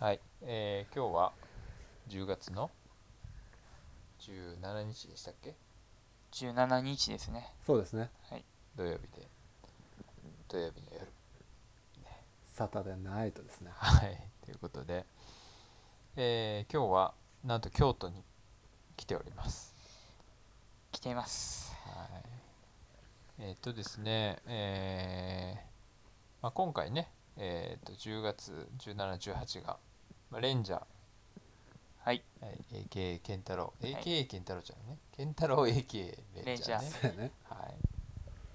はい、えー今日は10月の17日でしたっけ？17日ですね。そうですね。土曜日で土曜日の夜。サタデーナイトですね。はいということで、えー今日はなんと京都に来ております。来ています。はい。えーっとですねえーまあ、今回ねえーっと10月1718が、まあ、レンジャー。はい。はい、AKA ケンタロウ。い。AKA ケンタロウちゃんね。ケンタロウ AKA レンジャーね。そうやね。は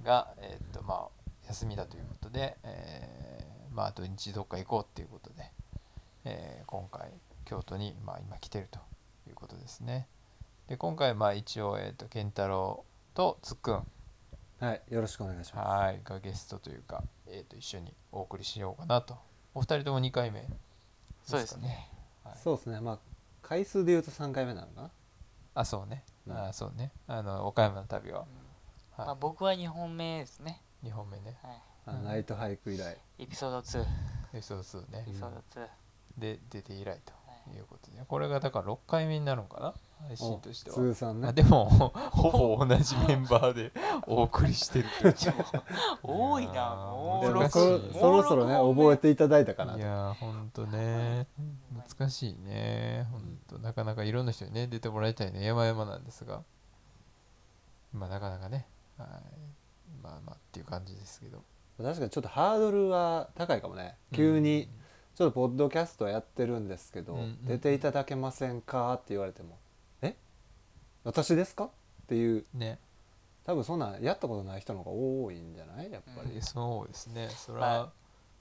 い、が、えーっとまあ、休みだということで、えーまあ、土日どっか行こうっていうことで、えー今回京都に、まあ、今来てるということですね。で今回まあ一応、えーっと健太郎とつっくん。はい。よろしくお願いしまはい。がゲストというか、えーっと一緒にお送りしようかなと。お二人とも2回目そうですね。はい。すそうですね。まあ回数で言うと3回目なのかな。あそうね、うん。あそうね。あの岡山の旅は、まあ、は僕は2本目ですね、い、2本目ね。はい、ナイトハイク以来。エピソード2エピソード2ね。エピソード2、で出て以来と。はいいうことでこれがだから6回目になるのかな？配信おとしては。通算ね。あでもほぼ同じメンバーでお送りしてるという。多いなもうそろそろそろね覚えていただいたかないとやーほんとね。難しいね。ほんと。なかなかいろんな人にね出てもらいたいね。山々なんですが。まあなかなかね。はい。まあまあっていう感じですけど。確かにちょっとハードルは高いかもね。急にちょっとポッドキャストやってるんですけど、うんうん出ていただけませんかって言われてもえ？私ですか？っていう。ね。多分そんなんやったことない人の方が多いんじゃない？やっぱり、えそうですね。それはは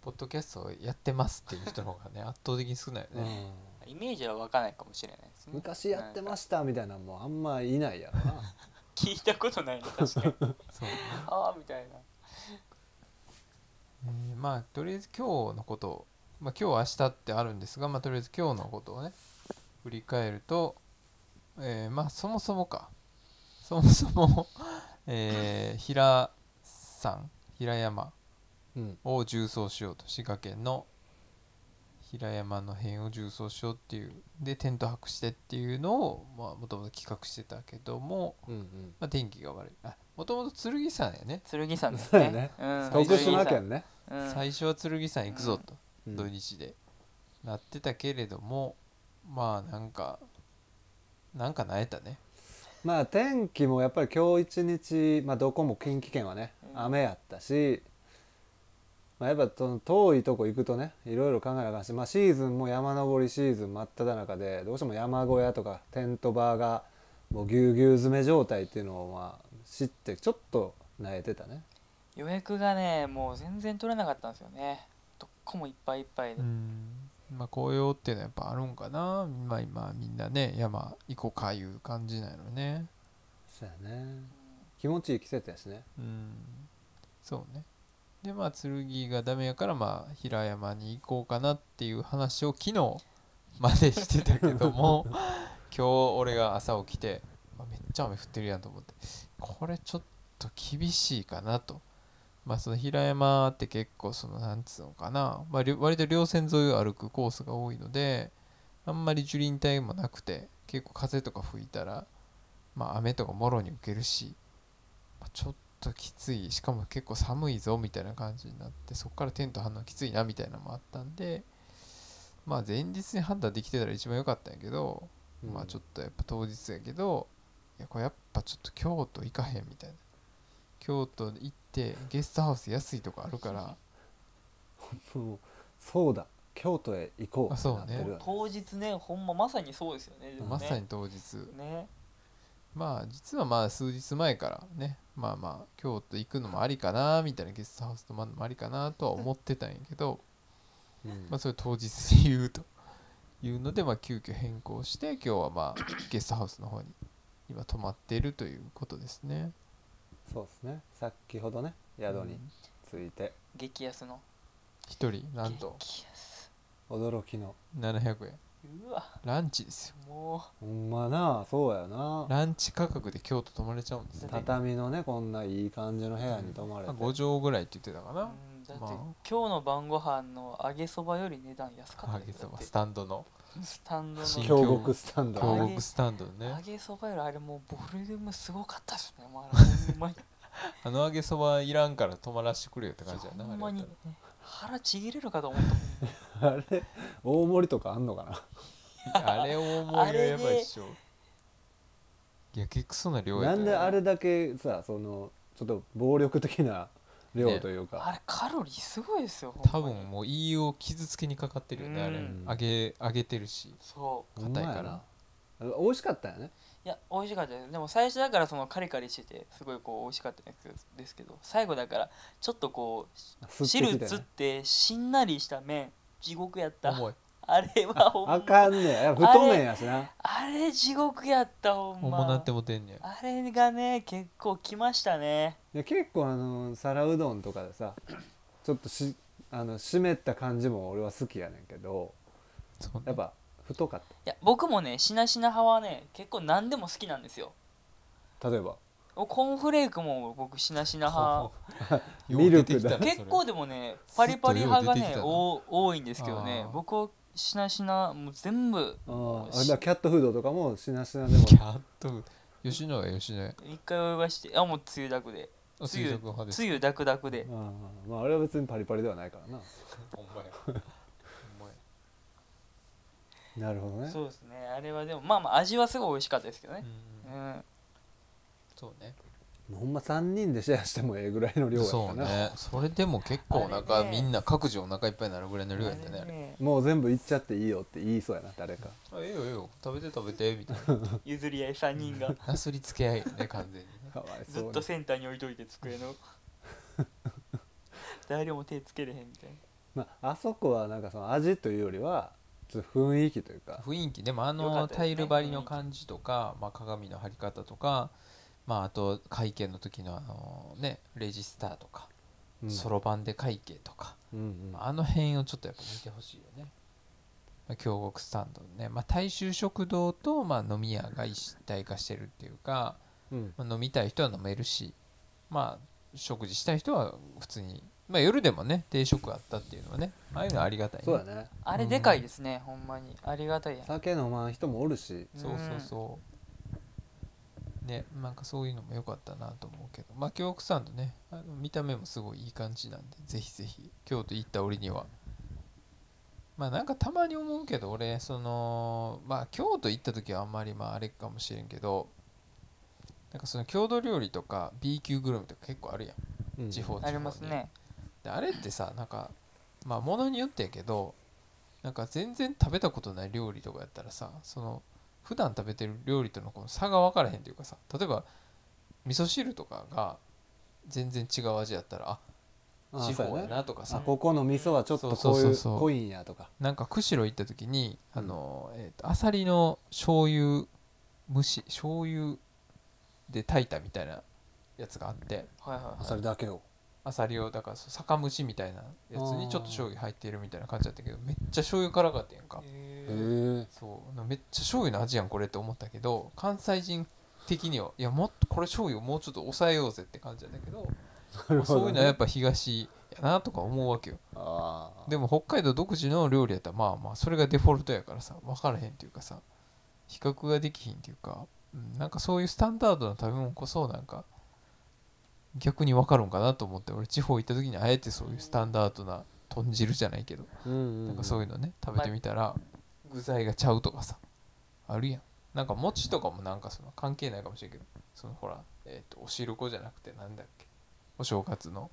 ポッドキャストをやってますっていう人の方がね 圧倒的に少ないようん。ね、イメージは湧かないかもしれないですね。昔やってまししたみたいなのもあんまいないやろな。聞いたことないね確かに。そう。ねああみたいな。えーまあとりあえず今日のことを、まあ、今日明日ってあるんですが、まあ、とりあえず今日のことをね振り返ると、えーまあそもそもか。そもそも、えー平山平山うん。を縦走しようと。滋賀県の平山の辺を縦走しようっていう。でテント泊してっていうのをもともと企画してたけども、うんうん。まあ、天気が悪い。あもともと剣山やね。剣山ですね。ね。うん。徳島県ね、うん最初は剣山行くぞと、うん。土日でなってたけれどもまあなんかなんかなえたね。まあ天気もやっぱり今日一日、まあ、どこも近畿圏はねうん。雨やったし、まあ、やっぱその遠いとこ行くとねいろいろ考えなあかんし、まあ、シーズンも山登りシーズン真っ只中でどうしても山小屋とかテントバーがもうぎゅうぎゅう詰め状態っていうのをまあ知ってちょっと萎えてたね。予約がねもう全然取れなかったんですよねどっこもいっぱいいっぱいで、うん。まあ紅葉っていうのはやっぱあるんかな。まあ今みんなね山行こうかいう感じなのね。そうやね。気持ちいい季節やしね。うん。そうね。でまあ剣がダメやからまあ平山に行こうかなっていう話を昨日までしてたけども 今日俺が朝起きて、まあめっちゃ雨降ってるやんと思ってこれちょっと厳しいかなとまあその平山って結構そのなんつうのかな、まあ、割と稜線沿いを歩くコースが多いのであんまり樹林帯もなくて結構風とか吹いたらまあ雨とかもろに受けるし、まあちょっときつい。しかも結構寒いぞみたいな感じになってそこからテント張るのきついなみたいなのもあったんでまあ前日に判断できてたら一番良かったんやけど、まあちょっとやっぱ当日やけどいやこれやっぱちょっと京都行かへんみたいな京都行ってゲストハウス安いとこあるから。ともうそうだ。京都へ行こうあそうねってなってるよね。当日ねほんままさにそうですよね。でもね。まさに当日。ね。まあ実はまあ数日前からねまあまあ京都行くのもありかなみたいなゲストハウス泊まるのもありかなとは思ってたんやけど、うん。まあそれ当日で言うと。いうのでまあ急遽変更して今日はまあゲストハウスの方に今泊まっているということですね。そうですね。先ほどね宿に着いて。激安の？一人？なんと？激安。驚きの。700円。うわ。ランチですよ。もほんまなそうやな。ランチ価格で京都泊まれちゃうんですね、畳のねこんないい感じの部屋に泊まれて、まあ、5畳ぐらいって言ってたかう、うな、ん、だって、ま今日の晩ご飯の揚げそばより値段安かあった揚げそばスタンドのスタンドの新京極スタンド京京極スタンド。のね揚げそばよりあれもうボリュームすごかったですね、まあ、ほんまにあの揚げそばいらんから泊まらしてくれよって感じやなほんまに腹ちぎれるかと思ったあれ大盛りとかあんのかな？あれ大盛りはやばいっしょ。いや結構そんな量やったよ。なんであれだけさそのちょっと暴力的な量というか、あれカロリーすごいですよ多分もう胃を傷つけにかかってるよねあれ。うん揚げ揚げてるし。そう。硬いから。な。美味しかったよね。いや美味しかったですでも最初だからそのカリカリしててすごいこう美味しかったんですけど最後だからちょっとこう吸って汁つってしんなりした麺。地獄やった。重いあれはほんま。あかんねや太麺やしな。あれ地獄やったほんま。重なってもてんねん。あれがね結構きましたね。で結構あの皿うどんとかでさちょっとしあの湿った感じも俺は好きやねんけどそうね。やっぱ太かっいや僕もねしなしな派はね結構何でも好きなんですよ。た例えば？コーンフレークも僕しなしな派。ミルクだよう出てきたね結構でもねパリパリ派がねずっとよう出てきたな。お多いんですけどね。あー僕はしなしなもう全部あーあだからキャットフードとかもしなしなでも。キャット吉野家吉野家。一回泳がしてあもうつゆだくで。あ水族派です。つゆダクダクで。あーまああれは別にパリパリではないからな。ほんまや。ほんまや。なるほどね。そうですね。あれはでもまあまあ味はすごい美味しかったですけどね。うん。うん。そうねほんま3人でシェアしてもええぐらいの量やったな、そうね。それでも結構お腹ねみんな各自お腹いっぱいになるぐらいの量やったねあもう全部いっちゃっていいよって言いそうやな誰か。あええよええよ。食べて食べてみたいな。譲り合い3人が。なすりつけ合いよね完全にね。かわいずそうに。っとセンターに置いといて机の。誰も手つけれへんみたいな。まあ、あそこはなんかその味というよりはちょっと雰囲気というか。雰囲気。でもあのタイル張りの感じとか、まあ、鏡の張り方とか、まあ、あと会計の時のあのねレジスターとかうん。そろばんで会計とか、うんうん。あの辺をちょっとやっぱ見てほしいよね、まあ、京極スタンドね、まあ、大衆食堂と、まあ、飲み屋が一体化してるっていうか、うん。まあ、飲みたい人は飲めるしまあ食事したい人は普通に、まあ、夜でもね定食あったっていうのはねああいうのはありがたいね。そうだね。あれでかいですね、ほんまに。ありがたいやん。酒飲まん人もおるし。そうそうそうねなんかそういうのも良かったなと思うけど。まあ京極さんとねあの見た目もすごいいい感じなんでぜひぜひ京都行った折には。まあなんかたまに思うけど俺そのまあ京都行った時はあんまりまああれかもしれんけどなんかその郷土料理とか B 級グルメとか結構あるやん。うん。地方地方に。ありますね。であれってさなんかまあ物によってやけどなんか全然食べたことない料理とかやったらさその普段食べてる料理とのこの差が分からへんというかさ例えば味噌汁とかが全然違う味やったらあ地方やなとかさ。ここの味噌はちょっとこういう濃いんやとか。なんか釧路行った時にあの、えーとアサリの醤油蒸し醤油で炊いたみたいなやつがあって。はいはいはいそれだけをアサリをだから酒蒸しみたいなやつにちょっと醤油入っているみたいな感じだったけどめっちゃ醤油辛かったやんか。そうめっちゃ醤油の味やんこれって思ったけど関西人的にはいやもっとこれ醤油をもうちょっと抑えようぜって感じなんだけどね。そういうのはやっぱ東やなとか思うわけよ。でも北海道独自の料理やったらまあまあそれがデフォルトやからさ分からへんっていうかさ比較ができひんっていうか、うん、なんかそういうスタンダードな食べ物こそなんか逆に分かるんかなと思って。俺地方行った時にあえてそういうスタンダードな豚汁じゃないけど。うんうんなんかそういうのね食べてみたら具材がちゃうとかさあるやん。なんか餅とかもなんかその関係ないかもしれんけどそのほらえっ、とお汁粉じゃなくてなんだっけ？お正月の。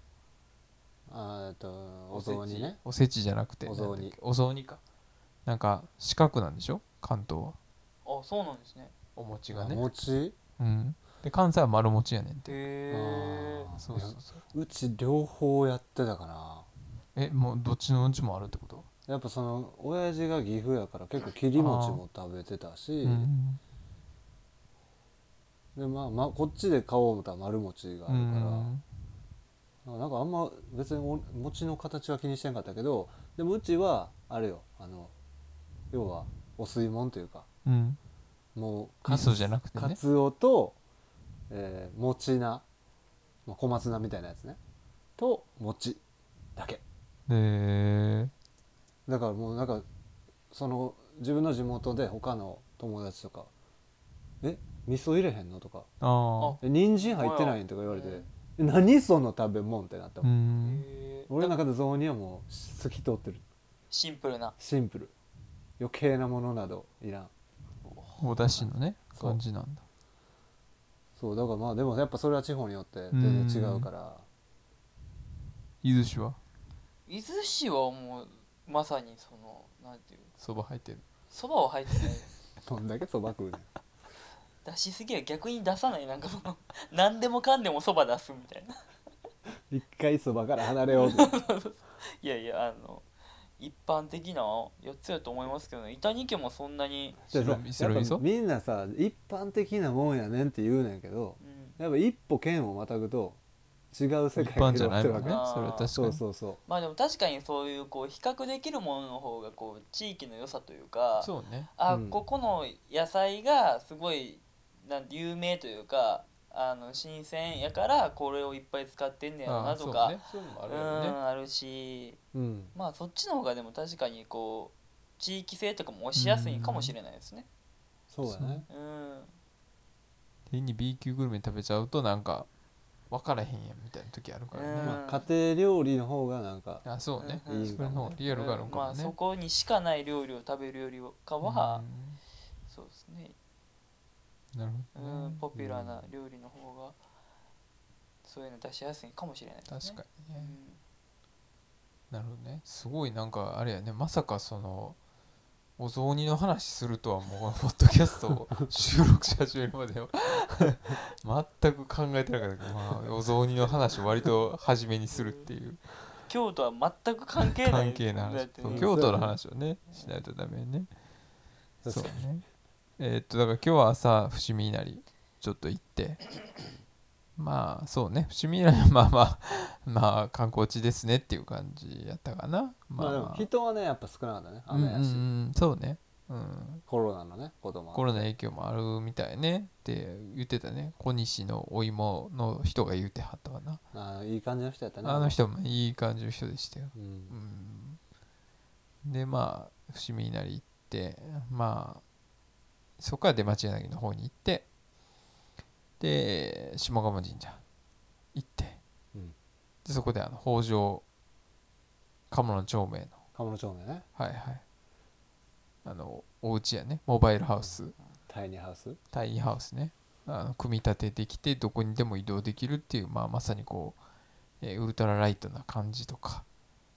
あーえっとお雑煮ね。おせちじゃなくてお雑煮。なんだっけ？お雑煮か。なんか四角なんでしょ？関東は。あそうなんですね。お餅あがね。餅？うんで関西は丸餅やねんて。へえあーそうそうそう。うち両方やってたかなえもうどっちのうんちもあるってこと？やっぱその親父が岐阜やから結構切り餅も食べてたし。うん。でまあ、まあ、こっちで買おう思ったら丸餅があうるから、ん。なんかあんま別にお餅の形は気にしてんかったけどでもうちはあれよあの要はお吸い物というか。うん。もう味噌じゃなくてね。かつおと、えー、餅菜、まあ、小松菜みたいなやつね。と餅だけ。へえだからもうなんかその自分の地元で他の友達とか「え味噌入れへんの?」とか。ああ「え人参入ってないん?」とか言われてうん「え何その食べ物?」ってなったうもん、俺の中で雑煮はもう透き通ってる。シンプルな。シンプル。余計なものなどいらん。お出汁のね感じなんだそうだからまあでもやっぱそれは地方によって全然違うから。伊豆市は？伊豆市はもうまさにそのなんていうそば入ってるそばは入ってない。どんだけそば食うねん。出しすぎは逆に出さない。なんかその何でもかんでもそば出すみたいな。一回そばから離れようと いやいやあの一般的なやつやと思いますけどね。板二家もそんなに、でさ白味白味噌？やっぱみんなさ一般的なもんやねんって言うねんけどうん、やっぱ一歩県をまたぐと違う世一界が般じゃないもんねそれは確かそうにそうそう。まあでも確かにそういうこう比較できるものの方がこう地域の良さというかそうね。あ、うん。ここの野菜がすごいなんて有名というかあの新鮮やからこれをいっぱい使ってんねやろああそうなとかね。そういうのもあうるしうん。まあそっちの方がでも確かにこう地域性とかも押しやすいかもしれないですね。そうだね。うん。変に B 級グルメ食べちゃうとなんか分からへんやんみたいな時あるからね、うん。まあ家庭料理の方がなんかあそうね、うんそれの方がリアルがあるんかまあもね、そこにしかない料理を食べるよりかは、そうですね。うんなるうほどね、んポピュラーな料理の方がそういうの出しやすいかもしれないですね。確かにね、うん。なるほどね。すごいなんかあれやね。まさかそのお雑煮の話するとはもうポッドキャストを収録し始めるまでは。全く考えてなかったけど、まあ、お雑煮の話を割と初めにするっていう。京都は全く関係ない。関係な話。だってね。そう京都の話をねしないとダメね。そうねえーっとだから今日は朝伏見稲荷ちょっと行って。まあそうね。伏見稲荷は まあまあまあ観光地ですねっていう感じやったかな。まあでも人はねやっぱ少なかったね。雨やし、うんそうね。うん。コロナのね子供コロナ影響もあるみたいね。って言ってたね。小西のお芋の人が言ってはったわな、あいい感じの人やったね。あの人もいい感じの人でしたよ。うん。うん。でまあ伏見稲荷行って。まあそこから出町柳の方に行ってで下鴨神社行って、うん。でそこであの北条鴨の町名の鴨の町名ね。はいはい。あのお家やね。モバイルハウス。タイニーハウス。タイニーハウスね。あの組み立ててきてどこにでも移動できるっていう、まあ、まさにこう、えーウルトラライトな感じとか、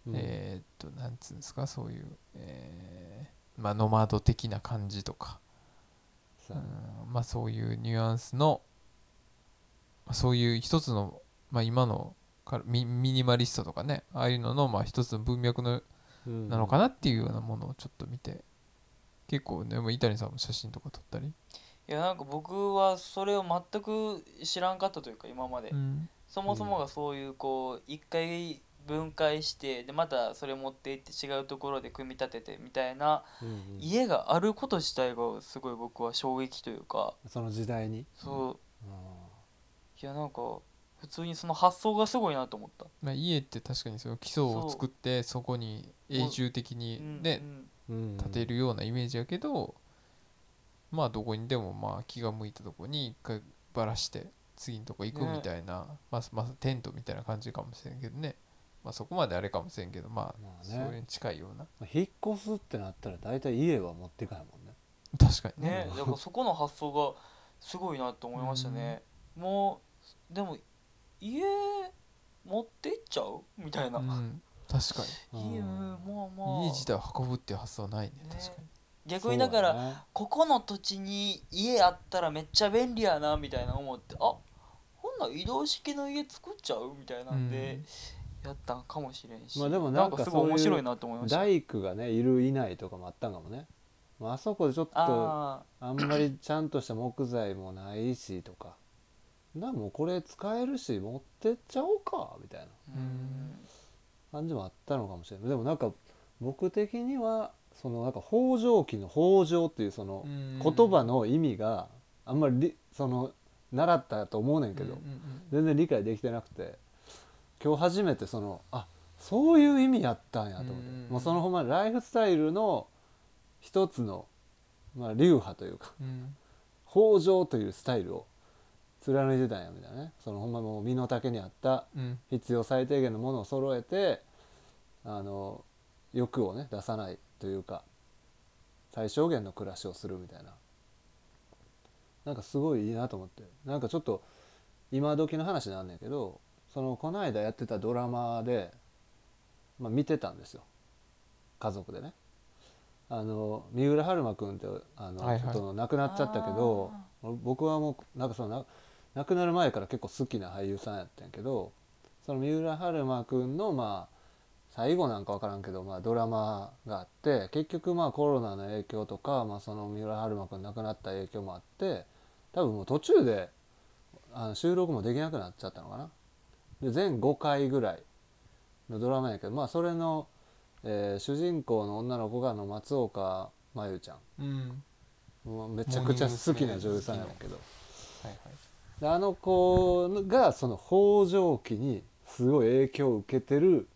うん。えーっとなんつうんですかそういう、えーまあ、ノマド的な感じとか、さうん。まあ、そういうニュアンスの、まあ、そういう一つの、まあ、今のかミミニマリストとかねああいうのの、まあ、一つの文脈のうん。なのかなっていうようなものをちょっと見て結構ねもう伊谷さんも写真とか撮ったり、いやなんか僕はそれを全く知らんかったというか今まで、うん。そもそもがそういうこう一回分解してでまたそれ持って行って違うところで組み立ててみたいなうんうん。家があること自体がすごい僕は衝撃というか。その時代に？そう。あいやなんか普通にその発想がすごいなと思った。まあ、家って確かにその基礎を作ってそこに永住的にうんねうんーうん。建てるようなイメージやけどまあどこにでもまあ気が向いたとこに一回ばらして次のとこ行くねみたいな、まあ、まあテントみたいな感じかもしれんけどねまあそこまであれかもしれんけどまあまあそれねに近いような。引っ越すってなったら大体家は持っていかないもんね。確かにね。ねだからそこの発想がすごいなと思いましたね。もうでも家持って行っちゃう？みたいな。うん、確か 家うんまあまあ。に家自体を運ぶっていう発想はないね。ね。確かに。逆にだからそうね。ここの土地に家あったらめっちゃ便利やなみたいな思ってあほんなら移動式の家作っちゃう？みたいなんでやったんかもしれんし、まあでもなんかすごい面白いなと思いました。大工がねいるいないとかもあったんかもね。まああそこでちょっとああんまりちゃんとした木材もないしとか。なもうこれ使えるし持ってっちゃおうかみたいな。ーうん。感じもあったのかもしれないでもなんか僕的にはそのなんか北条記の北条っていうその言葉の意味があんまりりその習ったと思うねんけど、うんうんうん。全然理解できてなくて今日初めてそのあそういう意味やったんやと思って、うんもうそのほんまライフスタイルの一つの、まあ、流派というかうん。北条というスタイルを貫いてたんやみたいなね。そのほんまもう身の丈に合ったうん。必要最低限のものを揃えてあの欲をね出さないというか最小限の暮らしをするみたいな。なんかすごいいいなと思って。なんかちょっと今時の話なんだけどそのこの間やってたドラマで、まあ、見てたんですよ家族でね。あの三浦春馬くんってあの、はいはいちょっと亡くなっちゃったけど僕はもうなんかそのな亡くなる前から結構好きな俳優さんやったんやけどその三浦春馬くんのまあ最後なんか分からんけど、まあ、ドラマがあって結局まあコロナの影響とか、まあ、その三浦春馬くん亡くなった影響もあって多分もう途中であの収録もできなくなっちゃったのかな。で全5回ぐらいのドラマやけどまあそれの、えー主人公の女の子があの松岡真優ちゃん。うん。もうめちゃくちゃ好きな女優さんやけど。はいはい。であの子がその北条記にすごい影響を受けてる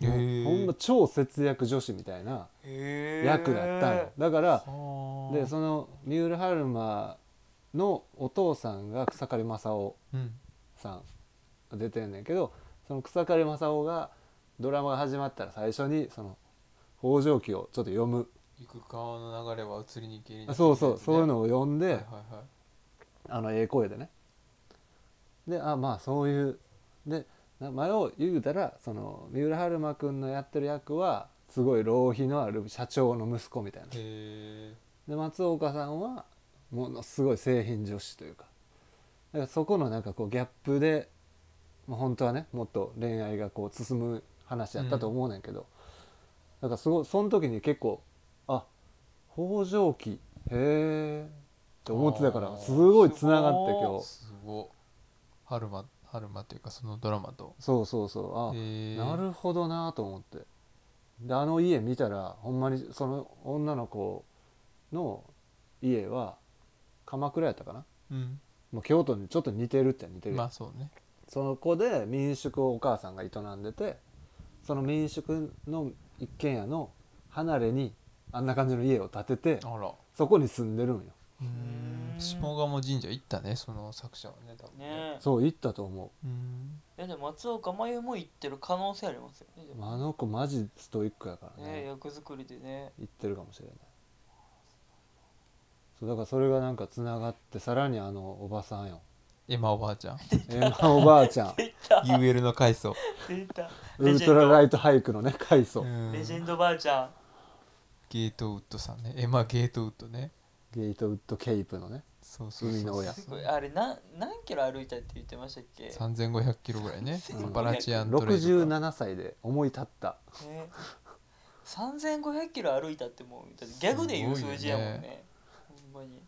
ほんま超節約女子みたいなへ役だったの。だからはあでその三浦春馬のお父さんが草刈正雄うん。さん。が出てんねんけどその草刈正雄がドラマが始まったら最初にその北条記をちょっと読む。行く川の流れは移りにけりにあそうそうそういうのをを読んで、はいはいはい。あのええ声でね。であまあそういうでな前を言うたらその三浦春馬くんのやってる役はすごい浪費のある社長の息子みたいな。で松岡さんはものすごい製品女子というか。だからそこのなんかこうギャップで、まあ、本当はねもっと恋愛がこう進む話やったと思うねんけど、だからすごいその時に結構あ北条記へえって思ってたからすごいつながって今日。すご春馬春馬っていうかそのドラマと。そうそうそう。あ、なるほどなと思って。であの家見たらほんまにその女の子の家は鎌倉やったかな？うん。もう京都にちょっと似てるっちゃ似てる、まあそうねその子で民宿をお母さんが営んでてその民宿の一軒家の離れにあんな感じの家を建ててあら。そこに住んでるんよ。うーん。下鴨神社行ったねその作者はね多分ね。そう行ったと思う。ん。えでも松岡真優も行ってる可能性ありますよねでうもあの子マジストイックやからね。ね役作りでね。行ってるかもしれない。そうだからそれがなんかつながってさらにあのおばさんよエマおばあちゃん。エマおばあちゃん。UL の階層。出た。ウルトラライトハイクのね階層。うんレジェンドばあちゃん。ゲートウッドさんね。エマゲートウッドね。ゲートウッドケイプのね。そうそうそう海の親。すごい。あれな何キロ歩いたって言ってましたっけ？3500キロぐらいね。うんアパラチアントレイルか67歳で思い立った。ね。3500キロ歩いたってもうギャグで言う数字やもんね。ほんまに。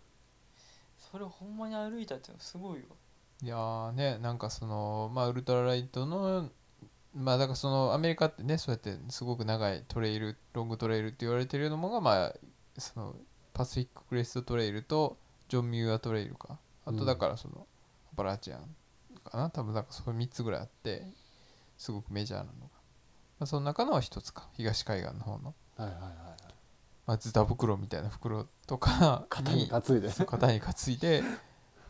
それほんまに歩いたってすごいわいやーねなんかそのまあウルトラライトのまあだからそのアメリカってねそうやってすごく長いトレイルロングトレイルって言われてるのもがまあそのパシフィッククレストトレイルとジョン・ミューアトレイルか。あとだからそのアパラチアンかな。多分なんかそう3つぐらいあってすごくメジャーなのが、まあ、その中の一つか。東海岸の方の、はいはいはいはい。まあ、ズタ袋みたいな袋とか肩に担いで。肩に担いで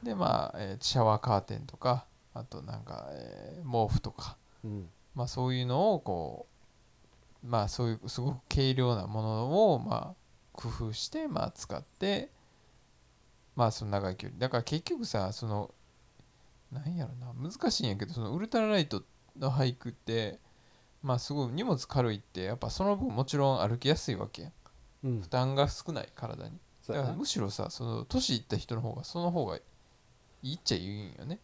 でまあ、えーシャワーカーテンとかあとなんか、えー毛布とか。うん。まあそういうのをこうまあそういうすごく軽量なものをまあ工夫してまあ使ってまあその長い距離。だから結局さそのなんやろな難しいんやけどそのウルトラライトの俳句ってまあすごい荷物軽いってやっぱその分もちろん歩きやすいわけやん。うん。負担が少ない体に。だからむしろさその年いった人の方がその方がいいっちゃいいんよね。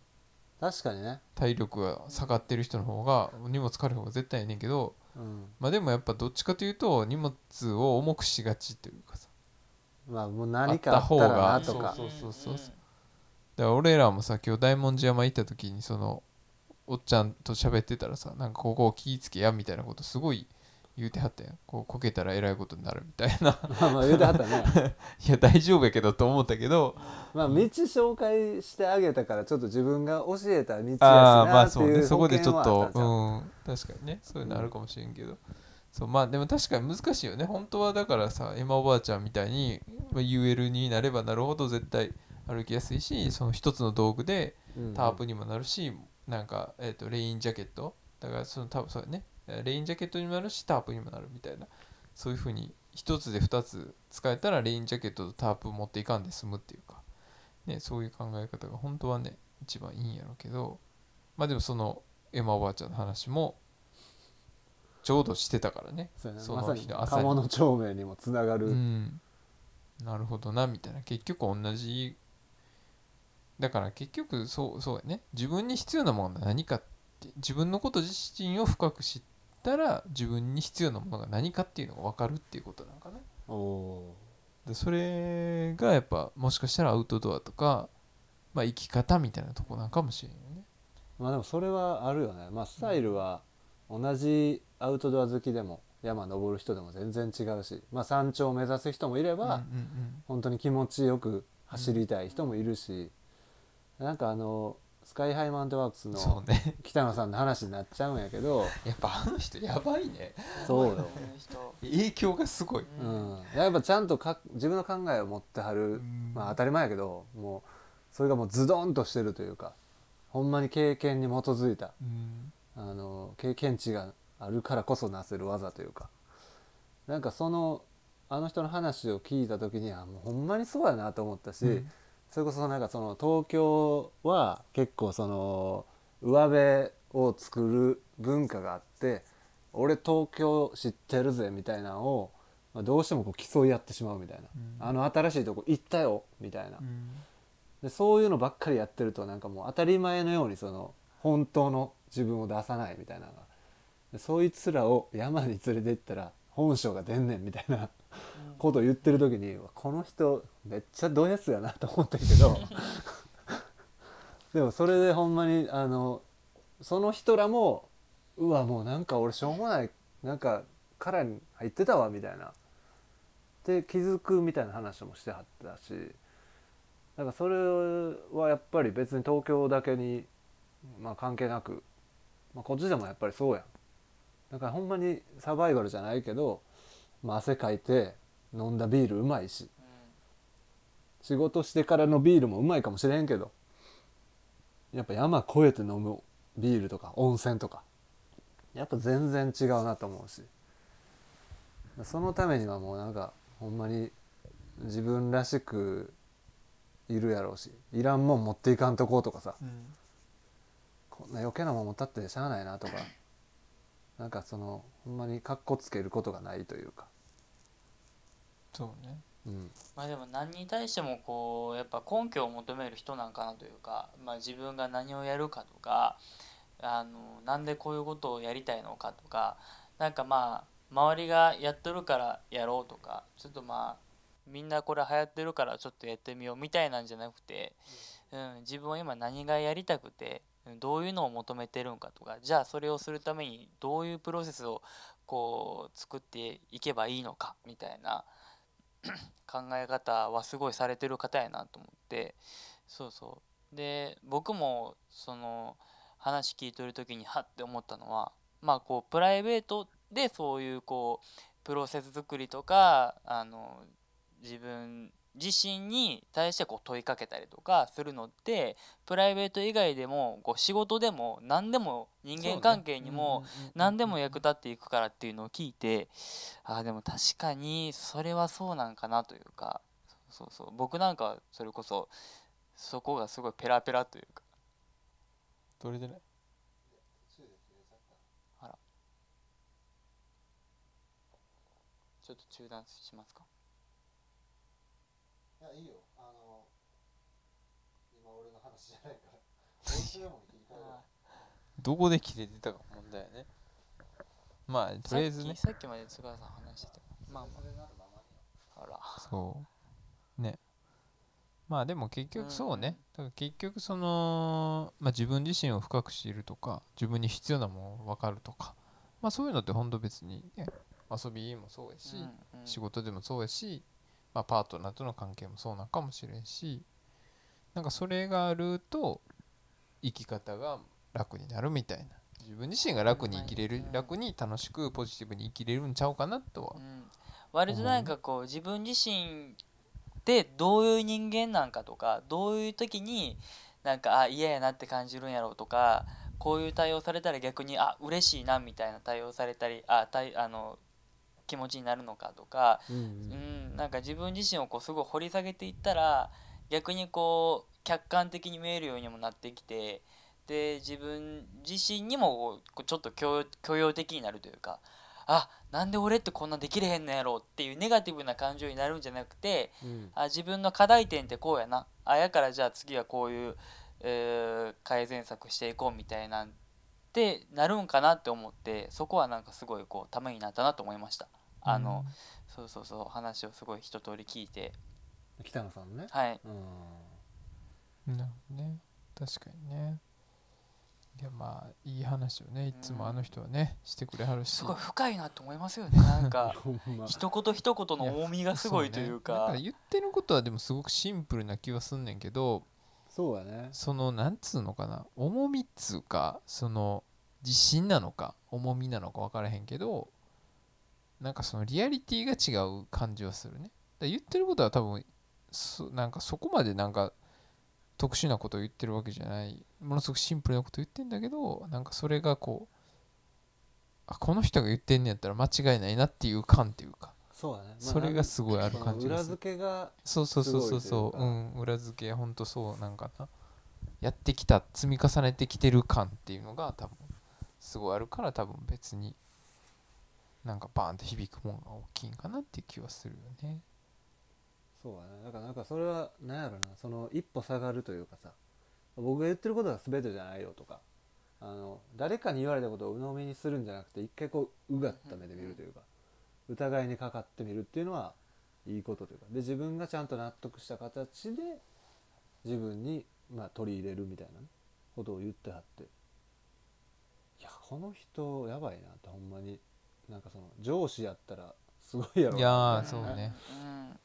確かにね。体力が下がってる人の方が荷物軽い方が絶対いいねんけどうん。まあでもやっぱどっちかというと荷物を重くしがちというかさ。まあもう何かあったらなとか。そうそうそうそうだから俺らもさ今日大文字山行った時にそのおっちゃんと喋ってたらさなんかここを気ぃつけやみたいなことすごい言うてはったやん。こうこけたらえらいことになるみたいな。まあまあ言うてはったね。いや大丈夫やけどと思ったけど。まあ道紹介してあげたからちょっと自分が教えた道やしああまあなってそうね。そこいう保でちょっとううん。確かにね。そういうのあるかもしれんけど、そうまあでも確かに難しいよね。本当はだからさエマおばあちゃんみたいにまあ UL になればなるほど絶対歩きやすいしその一つの道具でうんタープにもなるし、なんか、えー、とレインジャケット。だからその多分そうやね。えーレインジャケットにもなるしタープにもなるみたいな。そういうふうに一つで二つ使えたらレインジャケットとタープ持っていかんで済むっていうか、ね、そういう考え方が本当はね一番いいんやろうけど。まあでもそのエマおばあちゃんの話もちょうどしてたからね。その日の朝に。鴨の町名にもつながる、うん、なるほどなみたいな。結局同じ。だから結局そうそうやね。自分に必要なものが何かって自分のこと自身を深く知ったら自分に必要なものが何かっていうのが分かるっていうことなのかな。おおでそれがやっぱもしかしたらアウトドアとか、まあ、生き方みたいなとこなんかもしれんよね。ーまあでもそれはあるよね。まあスタイルは同じアウトドア好きでも山登る人でも全然違うしまあ山頂を目指す人もいれば、うんうん本当に気持ちよく走りたい人もいるし、なんかあのスカイハイマウンテンワークスうん、のそうね。北野さんの話になっちゃうんやけどやっぱあの人やばいね。そうよ、影響がすごい、うん、やっぱちゃんとか自分の考えを持ってはる、まあ当たり前やけどもうそれがもうズドンとしてるというかほんまに経験に基づいたうん。あの経験値があるからこそなせる技というかなんかそのあの人の話を聞いた時にはもうほんまにそうやなと思ったし、うんそれこそなんかその東京は結構その上辺を作る文化があって俺東京知ってるぜみたいなのを、まあ、どうしてもこう競い合ってしまうみたいな、うん。あの新しいとこ行ったよみたいな、うん。でそういうのばっかりやってるとなんかもう当たり前のようにその本当の自分を出さないみたいなのが。でそいつらを山に連れて行ったら本性が出んねんみたいなことを言ってる時にこの人めっちゃド S やなと思ったけど。でもそれでほんまにあのその人らもうわもうなんか俺しょうもないなんか殻に入ってたわみたいな。で気づくみたいな話もしてはったし。だからそれはやっぱり別に東京だけに、まあ、関係なく、まあ、こっちでもやっぱりそうやん。だからほんまにサバイバルじゃないけど、まあ、汗かいて飲んだビールうまいし。仕事してからのビールもうまいかもしれんけど。やっぱ山越えて飲むビールとか温泉とか。やっぱ全然違うなと思うし。そのためにはもうなんかほんまに自分らしくいるやろうし。いらんもん持っていかんとこうとかさ。うんこんな余計なもん持ったってしゃあないなとか。なんかそのほんまにかっこつけることがないというか、そうね。うん、まあでも何に対してもこうやっぱ根拠を求める人なんかなというか、まあ、自分が何をやるかとかあのなんでこういうことをやりたいのかとかなんかまあ周りがやっとるからやろうとかちょっとまあみんなこれ流行ってるからちょっとやってみようみたいなんじゃなくて、うん、自分は今何がやりたくてうんどういうのを求めてるんかとかじゃあそれをするためにどういうプロセスをこう作っていけばいいのかみたいな 考え方はすごいされてる方やなと思って。そうそう。で僕もその話聞いとる時にはって思ったのはまあこうプライベートでそういうこうプロセス作りとかあの自分自身に対してこう問いかけたりとかするのってプライベート以外でもこう仕事でも何でも人間関係にも何でも役立っていくからっていうのを聞いてああでも確かにそれはそうなんかなというかそうそう僕なんかはそれこそそこがすごいペラペラというか。どれでないちょっと中断しますか？いやいいよ。あの今俺の話じゃないから。どうしてでも切り替えろどこで切れてたか問題やね。まあとりあえずね。さっきさっきまで津川さん話してた。まあまあ。あらそう。ね。まあでも結局そうね、だから結局その、まあ、自分自身を深く知るとか自分に必要なものが分かるとか、まあそういうのってほんと別にね遊びもそうやし、うんうん。仕事でもそうやし、まあ、パートナーとの関係もそうなんかもしれんしなんかそれがあると生き方が楽になるみたいな。自分自身が楽に生きれるうん。楽に楽しくポジティブに生きれるんちゃうかなとは。うん。割となんかこう自分自身でどういう人間なんかとかどういう時になんかあ嫌やなって感じるんやろうとかこういう対応されたら逆にあ嬉しいなみたいな対応されたりあ対あの気持ちになるのかとか、うんううんん、なんか自分自身をこうすごい掘り下げていったら逆にこう客観的に見えるようにもなってきてで自分自身にもこうちょっと許容的になるというかあなんで俺ってこんなできれへんのやろうっていうネガティブな感情になるんじゃなくてうん。あ自分の課題点ってこうやな。あやからじゃあ次はこういう、えー改善策していこうみたいなんてなるんかなって思ってそこはなんかすごいこうためになったなと思いました。あの、そうそうそう話をすごい一通り聞いて。北野さんね。はい。うん。うんなるほどね。確かにね。いやまあいい話をねいつもあの人はねしてくれはるし。すごい深いなと思いますよね。なんか ほんま。一言一言の重みがすごいというそね。だかから言ってることはでもすごくシンプルな気はすんねんけどそうやね。そのなんつうのかな。重みっつうかその自信なのか重みなのか分からへんけどなんかそのリアリティが違う感じはするね。だ言ってることは多分そなんかそこまでなんか特殊なことを言ってるわけじゃない。ものすごくシンプルなこと言ってんだけどなんかそれがこうあこの人が言ってんねやったら間違いないなっていう感っていうか。そうやね。まあそれがすごいある感じが裏付けがそうそうそうそうすそううん。裏付けほんとそう。なんかなやってきた積み重ねてきてる感っていうのが多分すごいあるから多分別になんかバーンって響くもんが大きいんかなっていう気はするよね。そうやね。だからなんかそれは何やろな。その一歩下がるというかさ僕が言ってることが全てじゃないよとか。あの誰かに言われたことを鵜呑みにするんじゃなくて一回こううがった目で見るというか疑いにかかってみるっていうのはいいことというかで自分がちゃんと納得した形で自分に、まあ、取り入れるみたいなねことを言ってはっていやこの人やばいなってほんまに。なんかその上司やったらすごいやろいやそうね。うん。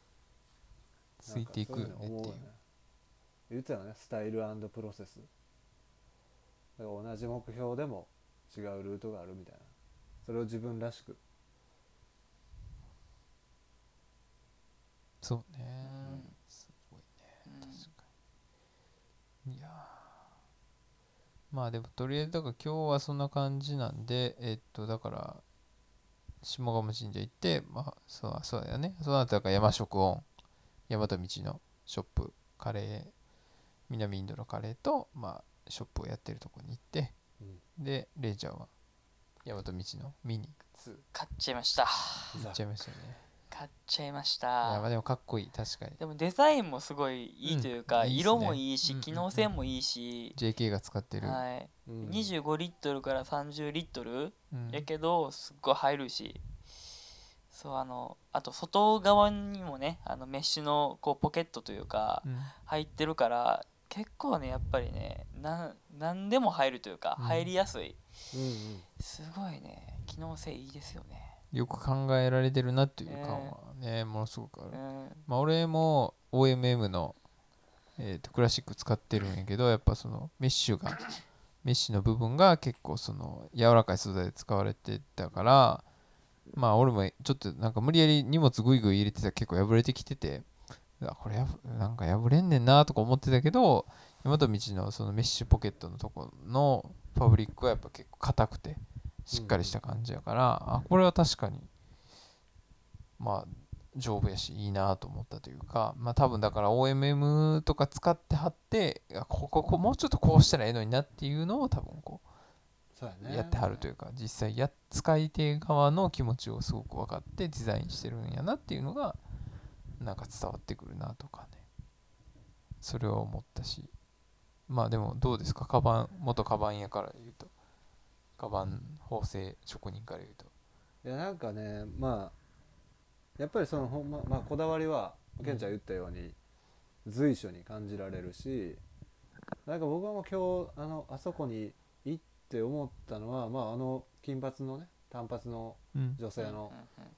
ついていくよねっていう。言ってたよねスタイルプロセス。だから同じ目標でも違うルートがあるみたいな。それを自分らしくそうね。うん。すごいね。うん確かに。いやー。まあでもとりあえずだから今日はそんな感じなんでえっとだから下鴨神社行ってまあそうそうだよね。その後だから山食音大和道のショップカレー南インドのカレーとまあショップをやってるとこに行ってでレイちゃんは大和道の見に2買っちゃいました。行っちゃいましたね買っちゃいましいやまあたでもかっこいい。確かに。でもデザインもすごいいいというか、うんいいっすね。色もいいし機能性もいいし、JK が使ってる、はい、うん。25リットルから30リットルうん。やけどすっごい入るしそうあのあと外側にもねあのメッシュのこうポケットというかうん。入ってるから結構ねやっぱりねなん何でも入るというかうん。入りやすい、うんうん。すごいね機能性いいですよねよく考えられてるなっていう感はね、ものすごくある、うんまあ俺も OMM の、えーとクラシック使ってるんやけどやっぱそのメッシュがメッシュの部分が結構その柔らかい素材で使われてたからまあ俺もちょっとなんか無理やり荷物グイグイ入れてたら結構破れてきててこれやぶなんか破れんねんなとか思ってたけど大和道のそのメッシュポケットのとこのファブリックはやっぱ結構硬くてしっかりした感じやから、あこれは確かにまあ丈夫やしいいなと思ったというかまあ多分だから OMM とか使ってはってこここもうちょっとこうしたらええのになっていうのを多分こうやってはるというか実際や使い手側の気持ちをすごく分かってデザインしてるんやなっていうのがなんか伝わってくるなとかね。それは思ったし。まあでもどうですか？カバン元カバン屋から言うとカバン縫製職人から言うと。いやなんかねまあやっぱりそのほんま、まあ、こだわりはケンちゃん言ったように随所に感じられるしなんか僕はもう今日あのあそこに行って思ったのは、まあ、あの金髪のね単発のうん。女性の